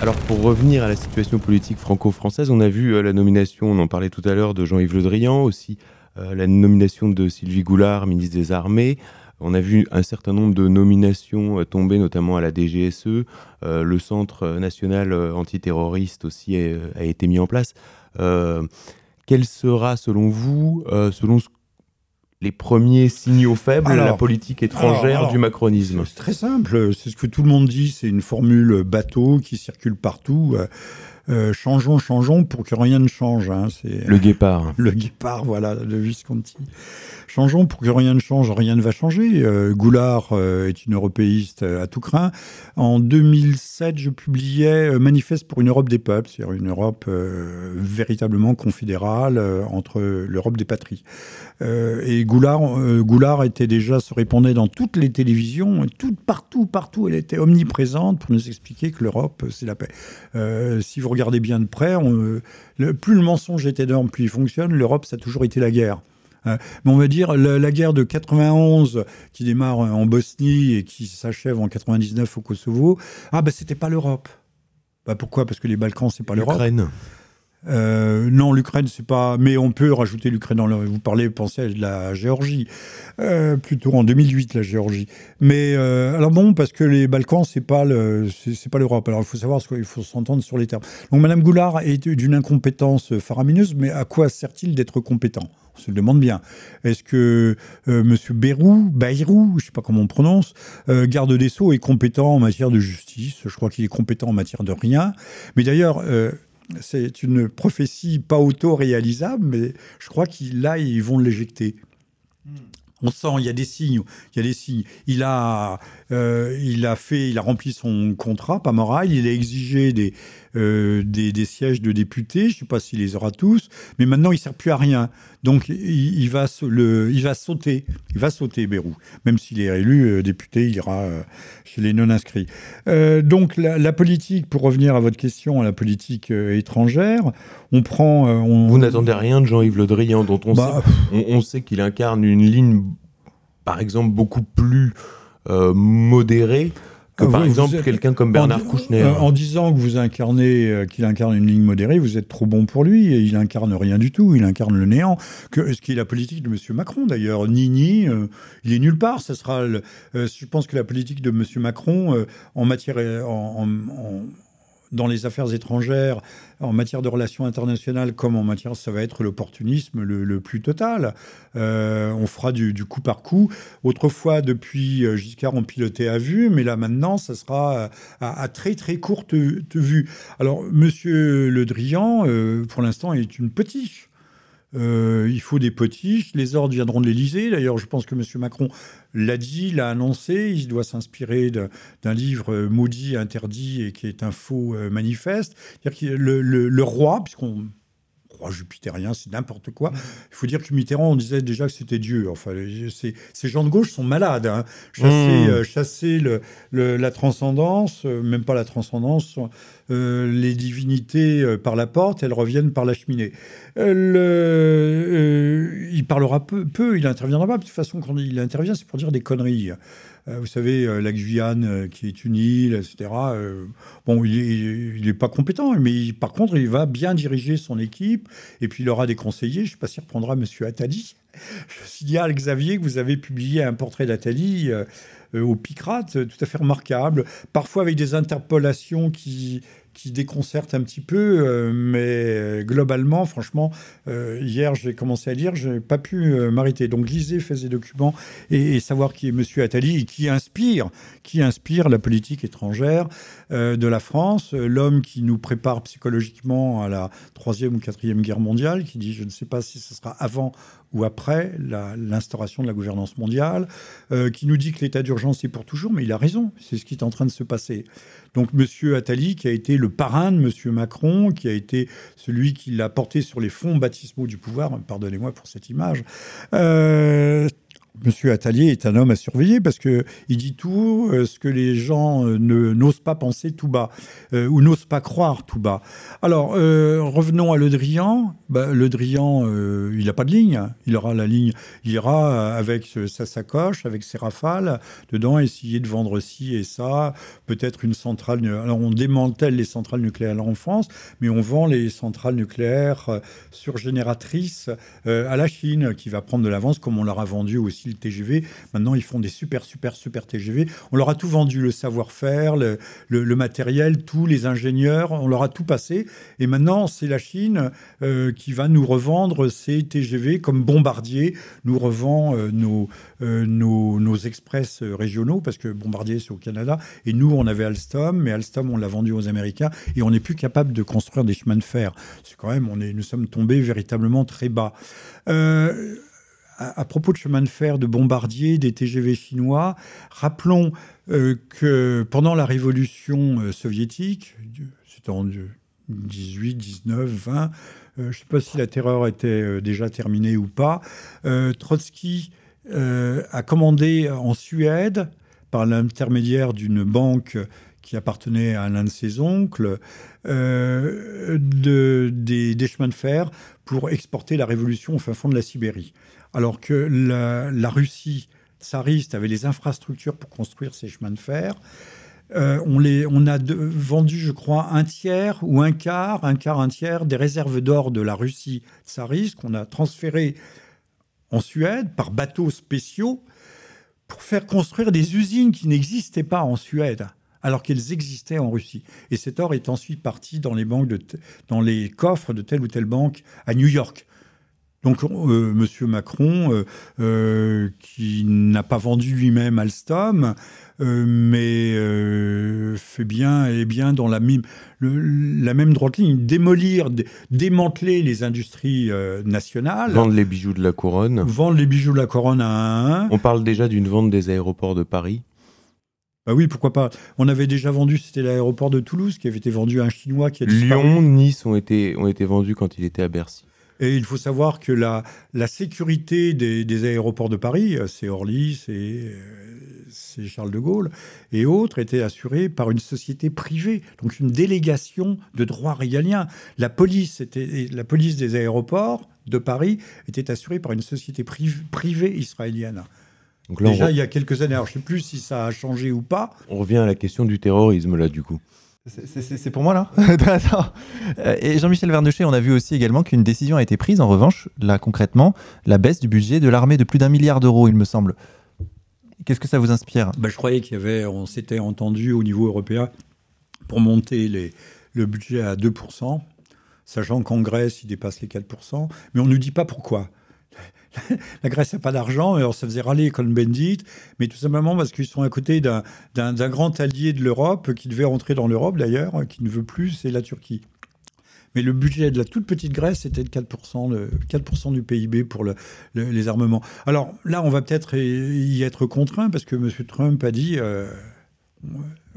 Alors pour revenir à la situation politique franco-française, on a vu la nomination, on en parlait tout à l'heure, de Jean-Yves Le Drian, aussi la nomination de Sylvie Goulard, ministre des Armées. On a vu un certain nombre de nominations euh, tomber, notamment à la DGSE. Euh, le Centre national antiterroriste aussi a, été mis en place. quel sera, selon vous, selon les premiers signaux faibles de la politique étrangère du macronisme? C'est très simple, c'est ce que tout le monde dit, c'est une formule bateau qui circule partout. Euh, changeons, changeons pour que rien ne change. Hein, c'est le guépard. Le guépard, voilà, de Visconti. Changeons pour que rien ne change, rien ne va changer. Euh, Goulard euh, est une européiste à tout craint. En 2007, je publiais Manifeste pour une Europe des peuples, c'est-à-dire une Europe véritablement confédérale entre l'Europe des patries. et Goulard, Goulard était déjà se répondait dans toutes les télévisions, tout, partout, partout, elle était omniprésente pour nous expliquer que l'Europe, c'est la paix. si vous regardez bien de près, plus le mensonge est énorme, plus il fonctionne. L'Europe, ça a toujours été la guerre. Hein. mais on va dire la, guerre de 91 qui démarre en Bosnie et qui s'achève en 99 au Kosovo. Ah ben c'était pas l'Europe. Bah pourquoi? Parce que les Balkans c'est pas l'Europe. Euh, non, l'Ukraine, c'est pas. Mais on peut rajouter l'Ukraine dans le. Vous parlez, pensez à la Géorgie, euh, plutôt en 2008, la Géorgie. Mais euh, alors bon, parce que les Balkans, c'est pas le, c'est pas l'Europe. Alors il faut savoir, il faut s'entendre sur les termes. Donc Madame Goulard est d'une incompétence faramineuse, mais à quoi sert-il d'être compétent? On se le demande bien. Est-ce que Monsieur Bérou, Bayrou, je sais pas comment on prononce, garde des Sceaux est compétent en matière de justice? Je crois qu'il est compétent en matière de rien. Mais d'ailleurs, c'est une prophétie pas auto-réalisable, mais je crois qu'il là, ils vont l'éjecter. Hmm. On sent, il y a des signes, il y a des signes. Il a, euh, il a fait, il a rempli son contrat, pas moral. Il a exigé des, euh, des, sièges de députés. Je ne sais pas s'il les aura tous, mais maintenant il sert plus à rien. Donc il, va le, il va sauter, il va sauter Bérou. Même s'il est élu euh, député, il ira chez les non inscrits. donc la, politique, pour revenir à votre question, la politique étrangère, on prend. Vous n'attendez rien de Jean-Yves Le Drian, dont on bah, sait, on sait qu'il incarne une ligne, par exemple, beaucoup plus euh, par exemple quelqu'un comme Bernard Kouchner. Euh, en disant que vous incarnez, euh, qu'il incarne une ligne modérée, vous êtes trop bon pour lui et il incarne rien du tout, il incarne le néant. Que, ce qui est la politique de M. Macron d'ailleurs? Nini, il est nulle part. Ça sera, je pense que la politique de M. Macron en matière, en, dans les affaires étrangères, en matière de relations internationales comme en matière, ça va être l'opportunisme le, plus total. Euh, on fera du, coup par coup. Autrefois, depuis euh, Giscard, on pilotait à vue, mais là maintenant, ça sera euh, à, très très courte vue. Alors, Monsieur Le Drian, pour l'instant, est une petite. Il faut des potiches. Les ordres viendront de l'Élysée. D'ailleurs, je pense que M. Macron l'a dit, l'a annoncé. Il doit s'inspirer d'un livre euh, maudit, interdit et qui est un faux euh, manifeste. Que le, le roi, puisqu'on jupitérien, c'est n'importe quoi. Il faut dire que Mitterrand, on disait déjà que c'était Dieu. Enfin, ces gens de gauche sont malades. Hein. Chasser, mm. euh, le, la transcendance, euh, même pas la transcendance, euh, les divinités par la porte, elles reviennent par la cheminée. il parlera peu, peu, il interviendra pas. De toute façon, quand il intervient, c'est pour dire des conneries. Euh, vous savez, euh, la Guyane, euh, qui est une île, etc. bon, il n'est pas compétent, mais par contre, il va bien diriger son équipe, et puis il aura des conseillers. Je ne sais pas s'il reprendra M. Attali. Je signale, Xavier, que vous avez publié un portrait d'Attali au Picrate, tout à fait remarquable, parfois avec des interpolations qui, qui déconcerte un petit peu, euh, mais globalement, franchement, euh, hier j'ai commencé à lire, je n'ai pas pu euh, m'arrêter. Donc lisez, faites des documents et, savoir qui est Monsieur Attali et qui inspire, qui inspire la politique étrangère de la France, l'homme qui nous prépare psychologiquement à la troisième ou quatrième guerre mondiale, qui dit je ne sais pas si ce sera avant ou après l'instauration de la gouvernance mondiale, qui nous dit que l'état d'urgence est pour toujours, mais il a raison, c'est ce qui est en train de se passer. Donc M. Attali, qui a été le parrain de M. Macron, qui a été celui qui l'a porté sur les fonds baptismaux du pouvoir, pardonnez-moi pour cette image, euh, Monsieur Attalier est un homme à surveiller parce que il dit tout euh, ce que les gens euh, ne n'osent pas penser tout bas euh, ou n'osent pas croire tout bas. Alors revenons à Le Drian. Bah, le Drian, il n'a pas de ligne. Il aura la ligne. Il ira avec sa sacoche, avec ses rafales dedans, essayer de vendre ci et ça. Peut-être une centrale. Alors on démantèle les centrales nucléaires en France, mais on vend les centrales nucléaires surgénératrices à la Chine, qui va prendre de l'avance comme on leur a vendu aussi le TGV. Maintenant, ils font des super, super, super TGV. On leur a tout vendu, le savoir-faire, le, matériel, tous les ingénieurs, on leur a tout passé. Et maintenant, c'est la Chine euh, qui va nous revendre ces TGV comme Bombardier nous revend euh, euh, nos, nos, express régionaux, parce que Bombardier, c'est au Canada. Et nous, on avait Alstom, mais Alstom, on l'a vendu aux Américains. Et on n'est plus capable de construire des chemins de fer. C'est quand même, on est, nous sommes tombés véritablement très bas. À, propos de chemin de fer, de bombardiers, des TGV chinois, rappelons euh, que pendant la révolution euh, soviétique, c'était en 18, 19, 20, je ne sais pas si la terreur était euh, déjà terminée ou pas, Trotsky a commandé en Suède, par l'intermédiaire d'une banque qui appartenait à l'un de ses oncles, des, des, chemins de fer pour exporter la révolution au fin fond de la Sibérie alors que la, Russie tsariste avait les infrastructures pour construire ces chemins de fer. on, les, on a vendu, je crois, un tiers ou un quart, un quart, un tiers des réserves d'or de la Russie tsariste qu'on a transféré en Suède par bateaux spéciaux pour faire construire des usines qui n'existaient pas en Suède alors qu'elles existaient en Russie. Et cet or est ensuite parti dans les, banques de dans les coffres de telle ou telle banque à New York. Donc, euh, M. Macron, euh, euh, qui n'a pas vendu lui-même Alstom, mais fait bien et bien dans la, même, la même droite ligne, démolir, démanteler les industries nationales. Vendre les bijoux de la couronne. Vendre les bijoux de la couronne à un. On parle déjà d'une vente des aéroports de Paris. Bah oui, pourquoi pas. On avait déjà vendu, c'était l'aéroport de Toulouse qui avait été vendu à un Chinois qui a disparu. Lyon, Nice ont été, ont été vendus quand il était à Bercy. Et il faut savoir que la, la sécurité des, aéroports de Paris, euh, c'est Orly, euh, c'est Charles de Gaulle et autres, était assurée par une société privée, donc une délégation de droit régalien. La police, était, la police des aéroports de Paris était assurée par une société privée israélienne. Donc Déjà, il y a quelques années, alors je ne sais plus si ça a changé ou pas. On revient à la question du terrorisme, là, du coup. C'est pour moi là. Euh, Et Jean-Michel Vernochet, on a vu aussi également qu'une décision a été prise, en revanche, là concrètement, la baisse du budget de l'armée de plus d'un milliard d'euros, il me semble. Qu'est-ce que ça vous inspire? Ben, Je croyais qu'il y avait, on s'était entendu au niveau européen pour monter le budget à 2%, sachant qu'en Grèce, il dépasse les 4%, mais on ne nous dit pas pourquoi. La Grèce n'a pas d'argent, alors ça faisait râler comme Bendit, mais tout simplement parce qu'ils sont à côté d'un grand allié de l'Europe, qui devait rentrer dans l'Europe d'ailleurs, qui ne veut plus, c'est la Turquie. Mais le budget de la toute petite Grèce était de 4%, 4 du PIB pour les armements. Alors là, on va peut-être y être contraint parce que M. Trump a dit euh,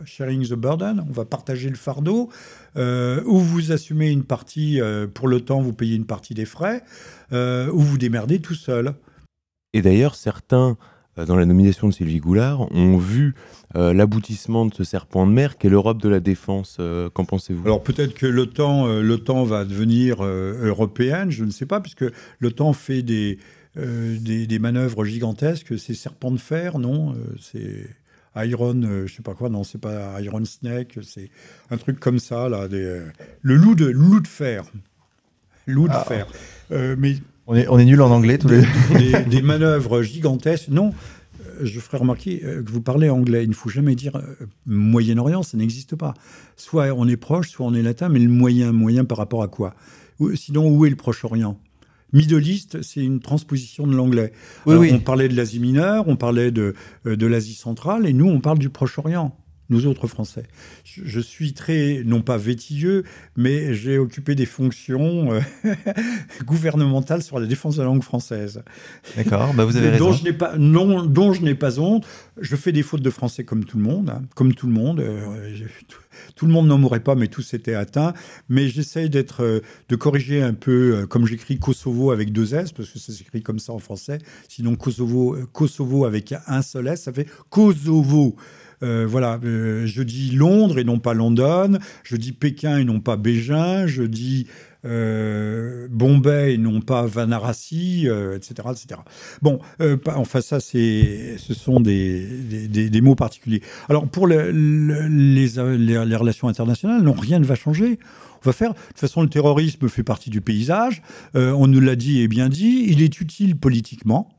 sharing the burden, on va partager le fardeau, euh, ou vous assumez une partie euh, pour le temps, vous payez une partie des frais, euh, ou vous démerdez tout seul. Et d'ailleurs, certains, dans la nomination de Sylvie Goulard, ont vu l'aboutissement de ce serpent de mer qu'est l'Europe de la défense. Qu'en pensez-vous? Alors peut-être que l'OTAN va devenir européenne, je ne sais pas, puisque l'OTAN fait des, des, des, manœuvres gigantesques. C'est serpent de fer, non? C'est Iron, euh, je sais pas quoi, non, c'est pas Iron Snake, c'est un truc comme ça, là, des, euh, le loup de, loup de fer. Loup de ah. fer. Euh, mais on est, on est nul en anglais tous les des, des manœuvres gigantesques. Non, je ferai remarquer que vous parlez anglais. Il ne faut jamais dire Moyen-Orient, ça n'existe pas. Soit on est proche, soit on est latin, mais le moyen, moyen par rapport à quoi? Sinon, où est le Proche-Orient? Middle East, c'est une transposition de l'anglais. On parlait de l'Asie mineure, on parlait de, euh, de l'Asie centrale, et nous, on parle du Proche-Orient nous autres Français. Je, suis très, non pas vétilleux, mais j'ai occupé des fonctions euh, gouvernementales sur la défense de la langue française. D'accord, bah vous avez dont Je n'ai pas, non, dont je n'ai pas honte. Je fais des fautes de français comme tout le monde, hein, comme tout le monde. Euh, tout le monde n'en mourrait pas, mais tous étaient atteints. Mais j'essaye d'être, euh, de corriger un peu, euh, comme j'écris Kosovo avec deux S, parce que ça s'écrit comme ça en français. Sinon, Kosovo, euh, Kosovo avec un seul S, ça fait Kosovo. voilà, je dis Londres et non pas London, je dis Pékin et non pas Beijing, je dis euh, Bombay non pas Vanarasi, etc., etc. Bon, enfin ça, ce sont des, des, mots particuliers. Alors pour les, les, relations internationales, non, rien ne va changer. Va faire. De toute façon, le terrorisme fait partie du paysage. on nous l'a dit et bien dit. Il est utile politiquement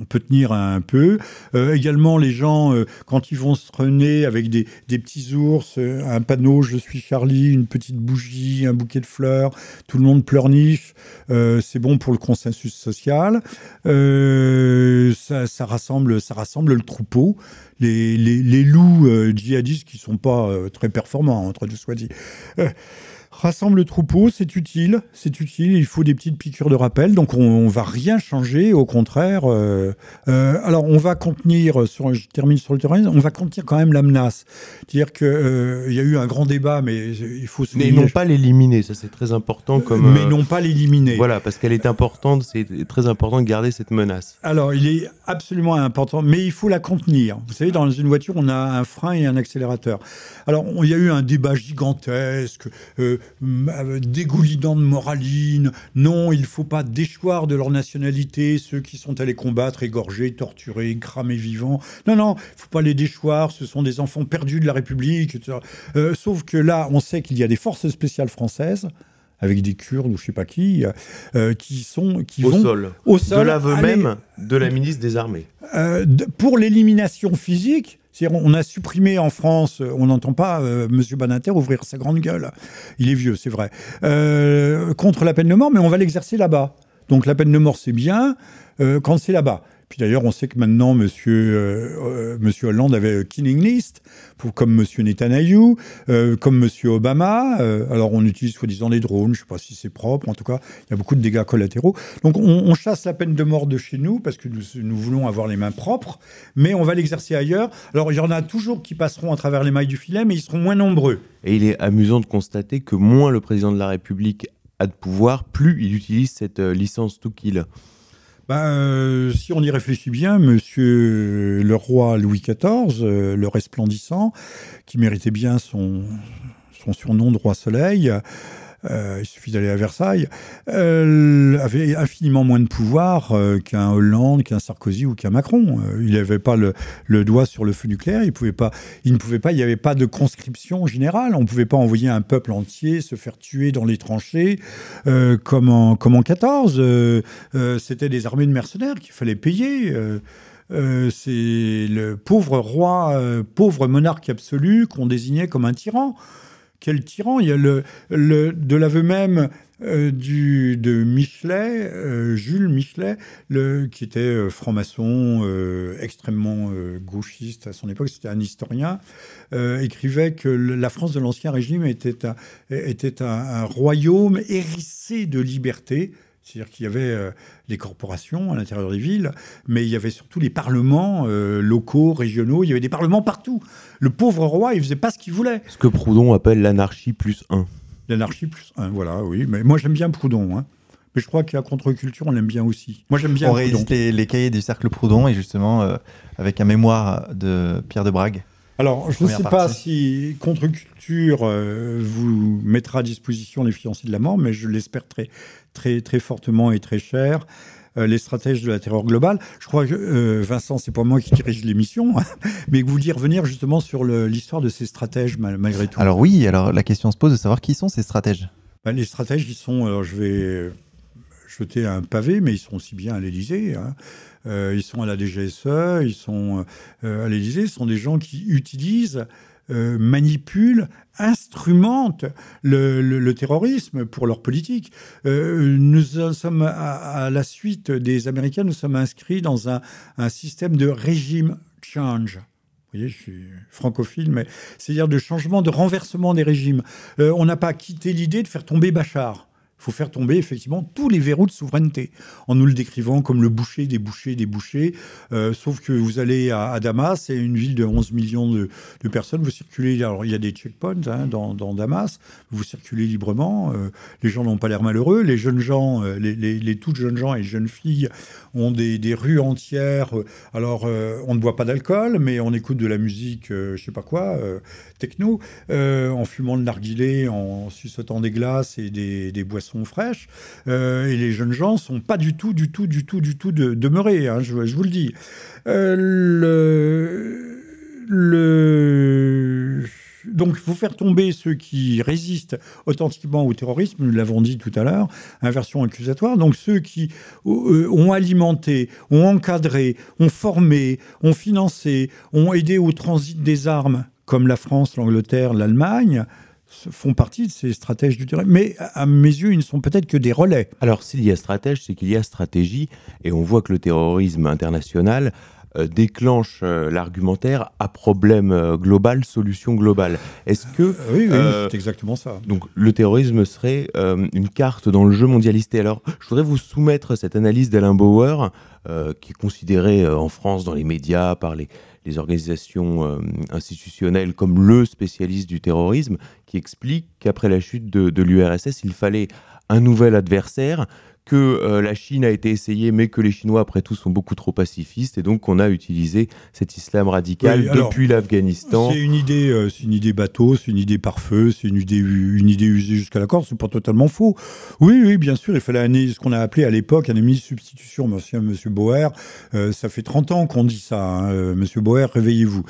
on peut tenir un peu. Euh, également, les gens, euh, quand ils vont se traîner avec des, petits ours, euh, un panneau Je suis Charlie, une petite bougie, un bouquet de fleurs, tout le monde pleurniche, c'est bon pour le consensus social. Ça, rassemble, ça rassemble le troupeau. Les, les loups djihadistes qui sont pas très performants, entre deux soit dit rassemble le troupeau, c'est utile, c'est utile. Il faut des petites piqûres de rappel, donc on, ne va rien changer, au contraire. Euh, euh, alors on va contenir, sur, je termine sur le terrorisme, on va contenir quand même la menace. C'est-à-dire qu'il euh, il y a eu un grand débat, mais il faut se. Mais non pas l'éliminer, ça c'est très important comme. mais non pas l'éliminer. Voilà, parce qu'elle est importante, c'est très important de garder cette menace. Alors il est absolument important, mais il faut la contenir. Vous savez, dans une voiture, on a un frein et un accélérateur. Alors il y a eu un débat gigantesque euh, dégoulinant de moraline. Non, il ne faut pas déchoir de leur nationalité ceux qui sont allés combattre, égorgés, torturés, cramés vivants. Non, non, il ne faut pas les déchoir. Ce sont des enfants perdus de la République. Euh, sauf que là, on sait qu'il y a des forces spéciales françaises avec des Kurdes ou je sais pas qui, euh, qui sont qui au vont sol. au sol. de l'aveu même de la ministre des Armées. euh, de- pour l'élimination physique, on a supprimé en France, euh, on n'entend pas euh, Monsieur Banater ouvrir sa grande gueule. Il est vieux, c'est vrai. Euh, contre la peine de mort, mais on va l'exercer là-bas. Donc la peine de mort, c'est bien quand c'est là-bas. D'ailleurs, on sait que maintenant, Monsieur, euh, euh, Monsieur Hollande avait euh, Killing List, comme Monsieur Netanyahu, euh, comme Monsieur Obama. Alors on utilise soi-disant les drones, je ne sais pas si c'est propre. En tout cas, il y a beaucoup de dégâts collatéraux. Donc on, chasse la peine de mort de chez nous parce que nous, nous voulons avoir les mains propres, mais on va l'exercer ailleurs. Alors il y en a toujours qui passeront à travers les mailles du filet, mais ils seront moins nombreux. Et il est amusant de constater que moins le président de la République a de pouvoir, plus il utilise cette licence to kill. Ben, euh, si on y réfléchit bien, Monsieur le roi Louis XIV, euh, le resplendissant, qui méritait bien son, son surnom de roi soleil, euh, il suffit d'aller à Versailles, euh, avait infiniment moins de pouvoir euh, qu'un Hollande, qu'un Sarkozy ou qu'un Macron. Euh, il n'avait pas le, doigt sur le feu nucléaire, il, ne pouvait pas, il n'y avait pas de conscription générale, on ne pouvait pas envoyer un peuple entier se faire tuer dans les tranchées comme, en, comme en 14. Euh, euh, C'était des armées de mercenaires qu'il fallait payer. C'est le pauvre roi, pauvre monarque absolu qu'on désignait comme un tyran. Quel tyran Il y a le, le de l'aveu même euh, du, de Michelet, euh, Jules Michelet, le, qui était euh, franc-maçon, extrêmement gauchiste à son époque, c'était un historien, écrivait que la France de l'Ancien Régime était un, était un royaume hérissé de liberté. C'est-à-dire qu'il y avait euh, les corporations à l'intérieur des villes, mais il y avait surtout les parlements euh, locaux, régionaux. Il y avait des parlements partout. Le pauvre roi, il faisait pas ce qu'il voulait. Ce que Proudhon appelle l'anarchie plus 1. L'anarchie plus un, voilà, oui. Mais moi, j'aime bien Proudhon. Hein. Mais je crois qu'à contre-culture, on l'aime bien aussi. Moi, j'aime bien On Proudhon. réédite les, les cahiers du cercle Proudhon et justement euh, avec un mémoire de Pierre de Brague. Alors, je ne sais pas si Contre-Culture euh, vous mettra à disposition les fiancés de la mort, mais je l'espère très, très, très fortement et très cher. euh, les stratèges de la terreur globale. Je crois que, euh, Vincent, c'est pas moi qui dirige l'émission, mais que vous vouliez revenir justement sur l'histoire de ces stratèges, mal- malgré tout. Alors oui, alors la question se pose de savoir qui sont ces stratèges. Ben, les stratèges, ils sont, alors je vais jeter un pavé, mais ils sont aussi bien à l'Élysée. hein. Euh, ils sont à la DGSE, ils sont euh, à l'Élysée. Ce sont des gens qui utilisent, euh, manipulent, instrumentent le, terrorisme pour leur politique. Nous sommes à, la suite des Américains, nous sommes inscrits dans un, système de régime change. Vous voyez, je suis francophile, mais c'est-à-dire de changement, de renversement des régimes. On n'a pas quitté l'idée de faire tomber Bachar. Faut faire tomber effectivement tous les verrous de souveraineté en nous le décrivant comme le boucher des bouchers des bouchers. Euh, sauf que vous allez à, Damas, c'est une ville de 11 millions de, personnes, vous circulez, alors il y a des checkpoints hein, dans, Damas, vous circulez librement, euh, les gens n'ont pas l'air malheureux, les jeunes gens, euh, les, toutes jeunes gens et jeunes filles ont des, rues entières. alors on ne boit pas d'alcool, mais on écoute de la musique, je sais pas quoi, techno, en fumant le narguilé, en suçotant des glaces et des boissons fraîches. Euh, et les jeunes gens sont pas du tout, du tout, du tout, du tout de, demeurés, hein, je, je vous le dis. Euh, le, le, donc, il faut faire tomber ceux qui résistent authentiquement au terrorisme, nous l'avons dit tout à l'heure, inversion accusatoire. Donc, ceux qui euh, ont alimenté, ont encadré, ont formé, ont financé, ont aidé au transit des armes, comme la France, l'Angleterre, l'Allemagne, font partie de ces stratèges du terrorisme. Mais à mes yeux, ils ne sont peut-être que des relais. Alors, s'il y a stratège, c'est qu'il y a stratégie, et on voit que le terrorisme international euh, déclenche euh, l'argumentaire à problème euh, global, solution globale. Est-ce que oui, oui, c'est exactement ça. donc le terrorisme serait une carte dans le jeu mondialisté Alors, je voudrais vous soumettre cette analyse d'Alain Bauer, qui est considéré euh, en France dans les médias par les, les organisations institutionnelles comme le spécialiste du terrorisme, qui explique qu'après la chute de l'URSS, il fallait un nouvel adversaire que euh, la Chine a été essayée, mais que les Chinois, après tout, sont beaucoup trop pacifistes, et donc qu'on a utilisé cet islam radical depuis l'Afghanistan. C'est une idée, euh, c'est une idée bateau, c'est une idée par feu, c'est une idée, une idée usée jusqu'à la corde. C'est pas totalement faux. Oui, oui, bien sûr, il fallait ce qu'on a appelé à l'époque un ami de substitution, Monsieur, Monsieur Boer. Euh, ça fait 30 ans qu'on dit ça. Hein. Monsieur Boer, réveillez-vous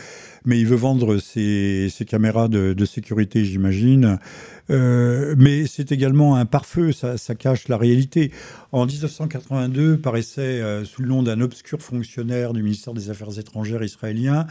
mais il veut vendre ses, caméras de, sécurité, j'imagine. Euh, mais c'est également un pare-feu, ça, cache la réalité. En 1982, paraissait, euh, sous le nom d'un obscur fonctionnaire du ministère des Affaires étrangères israélien,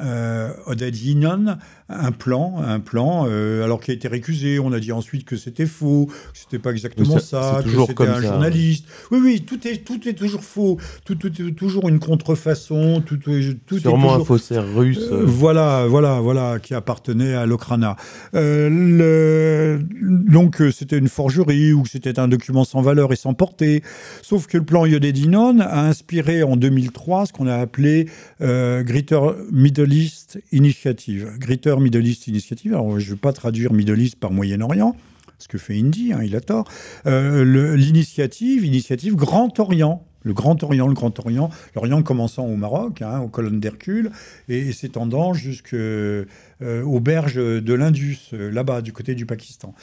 euh, Yinon un plan, un plan, euh, alors qui a été récusé. On a dit ensuite que c'était faux, que c'était pas exactement ça, que c'était un journaliste. Oui, oui, tout est, tout est toujours faux, tout, tout, toujours une contrefaçon, tout, tout, tout Sûrement est un faussaire russe. Euh, voilà, voilà, voilà, qui appartenait à l'Okrana. Euh, donc c'était une forgerie ou c'était un document sans valeur et sans portée. Sauf que le plan Yodedinon a inspiré en 2003 ce qu'on a appelé Greater Middle East Initiative. Greater Middle East Initiative. Alors, je ne veux pas traduire Middle East par Moyen-Orient, ce que fait Indy, hein, il a tort. Euh, l'initiative, initiative Grand Orient. Le Grand Orient, le Grand Orient, l'Orient commençant au Maroc, hein, aux colonnes d'Hercule, et, s'étendant jusqu'aux euh, berges de l'Indus, euh, là-bas, du côté du Pakistan.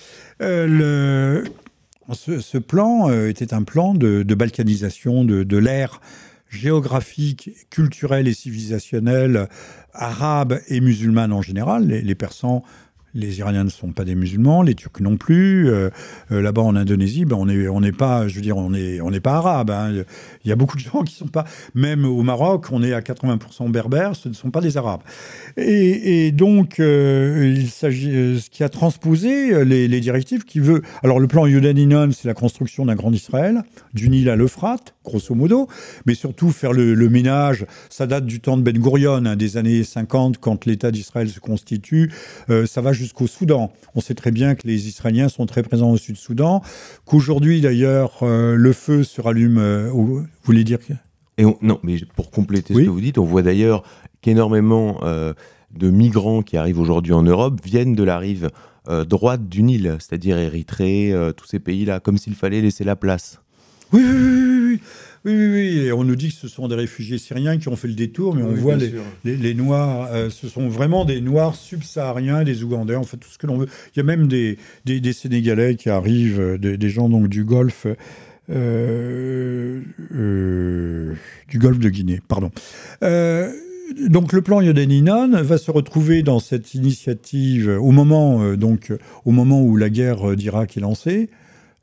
Le, ce, plan était un plan de, balkanisation de, de l'ère géographique, culturelle et civilisationnelle arabe et musulmane en général. Les, Persans les Iraniens ne sont pas des musulmans, les Turcs non plus. Euh, euh, là-bas en Indonésie, ben on n'est on pas, je veux dire, on n'est on pas arabe. Hein. Il y a beaucoup de gens qui sont pas. Même au Maroc, on est à 80% berbères, ce ne sont pas des arabes. Et, donc, euh, il s'agit, ce qui a transposé les, directives, qui veut. Alors le plan Yudaninon, c'est la construction d'un grand Israël, du Nil à l'Euphrate, grosso modo, mais surtout faire le, ménage. Ça date du temps de Ben Gurion, hein, des années 50, quand l'État d'Israël se constitue. ça va jusqu'au Soudan. On sait très bien que les Israéliens sont très présents au Sud-Soudan, qu'aujourd'hui d'ailleurs euh, le feu se rallume. Euh, vous voulez dire que... Et non, mais pour compléter ce que vous dites, on voit d'ailleurs qu'énormément euh, de migrants qui arrivent aujourd'hui en Europe viennent de la rive droite du Nil, c'est-à-dire Érythrée, tous ces pays-là, comme s'il fallait laisser la place. Oui, oui, oui, oui. Oui, oui, oui. Et on nous dit que ce sont des réfugiés syriens qui ont fait le détour, mais on voit les, les, Noirs, euh, ce sont vraiment des Noirs subsahariens, des Ougandais, en fait, tout ce que l'on veut. Il y a même des, des, Sénégalais qui arrivent, euh, des, gens donc du Golfe. Euh, du golfe de Guinée, pardon. donc le plan Yodeninan va se retrouver dans cette initiative au moment, donc, au moment où la guerre d'Irak est lancée.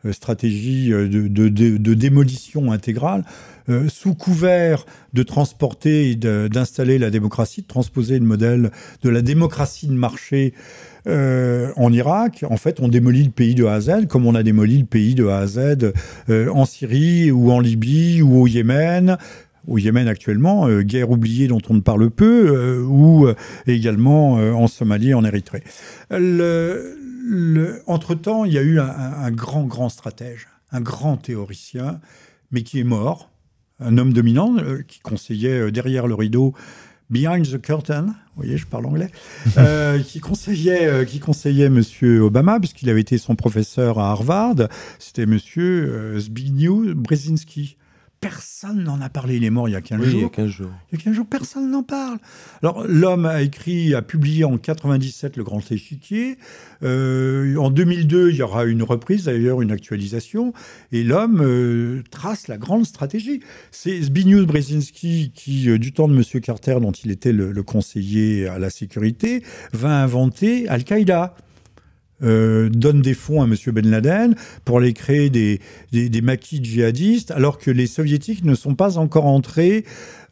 Euh, stratégie euh, de, démolition intégrale, euh, sous couvert de transporter et d'installer la démocratie, de transposer le modèle de la démocratie de marché en Irak. En fait, on démolit le pays de A à Z, comme on a démoli le pays de A à Z en Syrie ou en Libye ou au Yémen au Yémen actuellement, guerre oubliée dont on ne parle peu, ou également en Somalie en Érythrée. Entre-temps, il y a eu un, grand, grand stratège, un grand théoricien, mais qui est mort, un homme dominant euh, qui conseillait euh, derrière le rideau, behind the curtain, vous voyez, je parle anglais, euh, qui conseillait, qui conseillait Monsieur Obama, puisqu'il avait été son professeur à Harvard. C'était Monsieur Zbigniew Brzezinski. Personne n'en a parlé. Il est mort il y a 15 jours. Il y a 15 jours. Il y a 15 jours, personne n'en parle. Alors, l'homme a écrit, a publié en 97 Le Grand Échiquier. Euh, en 2002, il y aura une reprise, d'ailleurs, une actualisation. Et l'homme euh, trace la grande stratégie. C'est Zbigniew Brzezinski qui, euh, du temps de M. Carter, dont il était le conseiller à la sécurité, va inventer Al-Qaïda. Euh, donne des fonds à M. Ben Laden pour aller créer des, des, maquis djihadistes, alors que les soviétiques ne sont pas encore entrés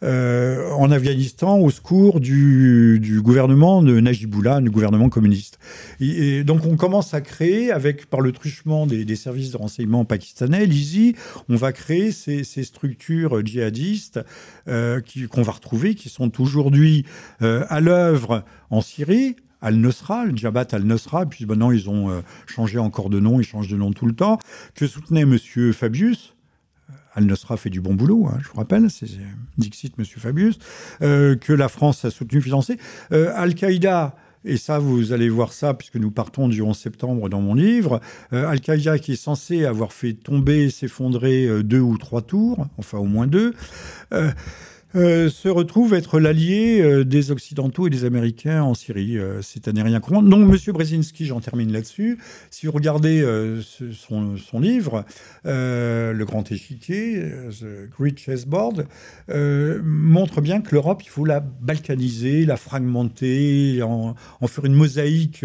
euh, en Afghanistan au secours du, du, gouvernement de Najibullah, du gouvernement communiste. Et, donc on commence à créer, avec par le truchement des, services de renseignement pakistanais, l'ISI, on va créer ces, ces structures djihadistes euh, qu'on va retrouver, qui sont aujourd'hui à l'œuvre en Syrie, al-Nusra, le Jabhat al-Nusra, puis maintenant ils ont euh, changé encore de nom, ils changent de nom tout le temps, que soutenait M. Fabius, Al-Nusra fait du bon boulot, hein, je vous rappelle, c'est Dixit, Monsieur Fabius, euh, que la France a soutenu, financé. Euh, Al-Qaïda, et ça, vous allez voir ça, puisque nous partons du 11 septembre dans mon livre. Euh, Al-Qaïda, qui est censé avoir fait tomber, s'effondrer euh, deux ou trois tours, enfin au moins deux, euh, se retrouve être l'allié euh, des Occidentaux et des Américains en Syrie. Euh, c'est à rien comprendre. Donc, Monsieur Brzezinski, j'en termine là-dessus. Si vous regardez son, livre, Le Grand Échiquier, The Great Chessboard, montre bien que l'Europe, il faut la balkaniser, la fragmenter, en, faire une mosaïque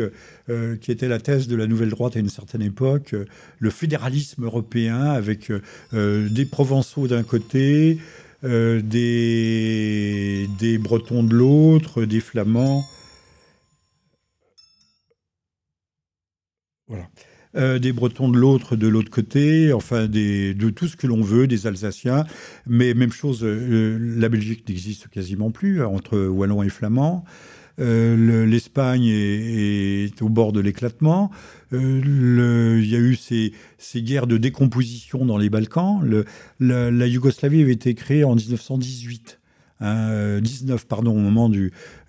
qui était la thèse de la nouvelle droite à une certaine époque, le fédéralisme européen avec des Provençaux d'un côté, euh, des, des Bretons de l'autre, des Flamands. Voilà. Euh, des Bretons de l'autre, de l'autre côté, enfin des, de tout ce que l'on veut, des Alsaciens. Mais même chose, euh, la Belgique n'existe quasiment plus euh, entre Wallons et Flamands. Euh, le- L'Espagne est, au bord de l'éclatement. Euh, Il y a eu ces, guerres de décomposition dans les Balkans. La Yougoslavie avait été créée en 1918. Hein, euh, 19, pardon, au moment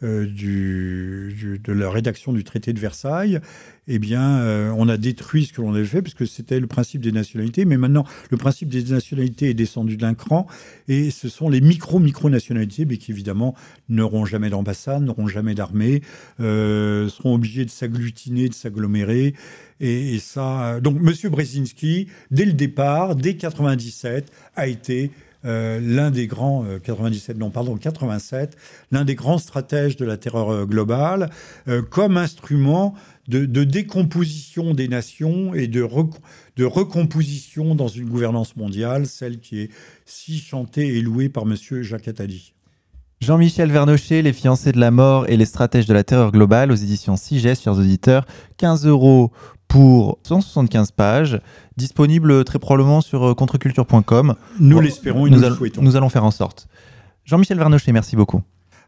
euh, de la rédaction du traité de Versailles, eh bien, euh, on a détruit ce que l'on avait fait, puisque c'était le principe des nationalités. Mais maintenant, le principe des nationalités est descendu d'un cran, et ce sont les micro-micro-nationalités, mais qui évidemment n'auront jamais d'ambassade, n'auront jamais d'armée, seront obligés de s'agglutiner, de s'agglomérer. Et, ça, donc Monsieur Brzezinski, dès le départ, dès 97, a été euh, l'un des grands, euh, 97, non, pardon, 87, l'un des grands stratèges de la terreur euh, globale, euh, comme instrument de, décomposition des nations et de, de recomposition dans une gouvernance mondiale, celle qui est si chantée et louée par Monsieur Jacques Attali. Jean-Michel Vernochet, Les fiancés de la mort et les stratèges de la terreur globale aux éditions Sigest, chers auditeurs. 15 euros pour 175 pages, disponible très probablement sur euh, contreculture.com. Nous Bon, l'espérons et nous, nous, le allons- souhaitons. nous allons faire en sorte. Jean-Michel Vernochet, merci beaucoup.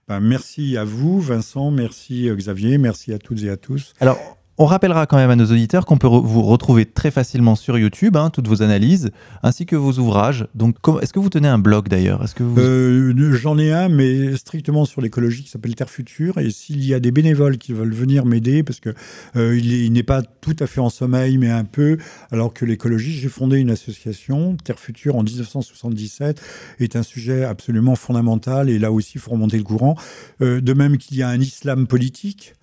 Ben, merci à vous, Vincent, merci euh, Xavier, merci à toutes et à tous. Alors, on rappellera quand même à nos auditeurs qu'on peut vous retrouver très facilement sur YouTube, hein, toutes vos analyses, ainsi que vos ouvrages. Donc, est-ce que vous tenez un blog d'ailleurs? Est-ce que vous... Euh, J'en ai un, mais strictement sur l'écologie, qui s'appelle Terre Future. Et s'il y a des bénévoles qui veulent venir m'aider, parce que euh, il est- il n'est pas tout à fait en sommeil, mais un peu, alors que l'écologie, j'ai fondé une association, Terre Future, en 1977, est un sujet absolument fondamental. Et là aussi, il faut remonter le courant. Euh, de même qu'il y a un islam politique.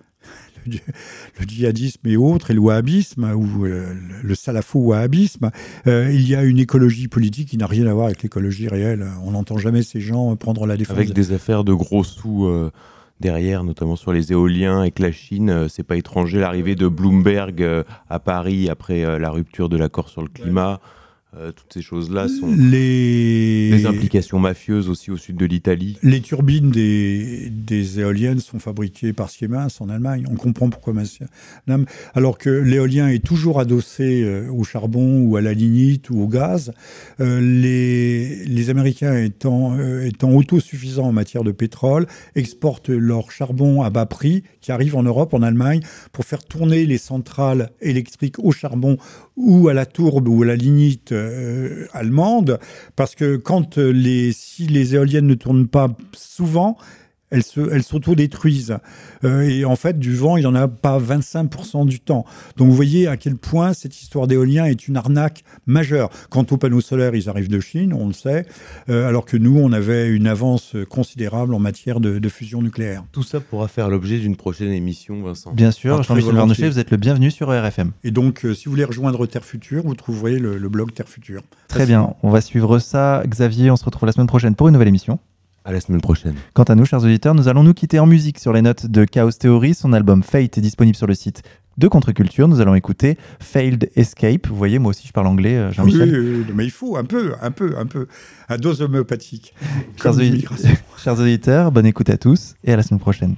Le dji- Le djihadisme et autres, et le wahhabisme, ou euh, le salafo-wahhabisme, euh, il y a une écologie politique qui n'a rien à voir avec l'écologie réelle. On n'entend jamais ces gens prendre la défense. Avec des affaires de gros sous euh, derrière, notamment sur les éoliens que la Chine, euh, c'est pas étranger, l'arrivée de Bloomberg euh, à Paris après euh, la rupture de l'accord sur le climat, euh, toutes ces choses-là sont les... des implications mafieuses aussi au sud de l'Italie. Les turbines des, des éoliennes sont fabriquées par Siemens en Allemagne. On comprend pourquoi. Alors que l'éolien est toujours adossé euh, au charbon ou à la lignite ou au gaz, euh, les, les Américains étant, euh, étant autosuffisants en matière de pétrole, exportent leur charbon à bas prix qui arrive en Europe, en Allemagne, pour faire tourner les centrales électriques au charbon ou à la tourbe ou à la lignite euh, allemande, parce que quand euh, les, si les éoliennes ne tournent pas souvent, elles se- elles s'autodétruisent. Euh, et en fait, du vent, il n'y en a pas 25% du temps. Donc vous voyez à quel point cette histoire d'éolien est une arnaque majeure. Quant aux panneaux solaires, ils arrivent de Chine, on le sait, euh, alors que nous, on avait une avance considérable en matière de, de fusion nucléaire. Tout ça pourra faire l'objet d'une prochaine émission, Vincent. Bien sûr, Jean-Michel. Vernochet, vous êtes le bienvenu sur RFM. Et donc, euh, si vous voulez rejoindre Terre Future, vous trouverez le, le blog Terre Future. Très bien, on va suivre ça. Xavier, on se retrouve la semaine prochaine pour une nouvelle émission. À la semaine prochaine. Quant à nous, chers auditeurs, nous allons nous quitter en musique sur les notes de Chaos Theory. Son album Fate est disponible sur le site de Contre-Culture. Nous allons écouter Failed Escape. Vous voyez, moi aussi, je parle anglais, euh, Oui, Jean-Michel. euh, mais il faut un peu, un peu, un peu, à dose homéopathique. Chers auditeurs, bonne écoute à tous et à la semaine prochaine.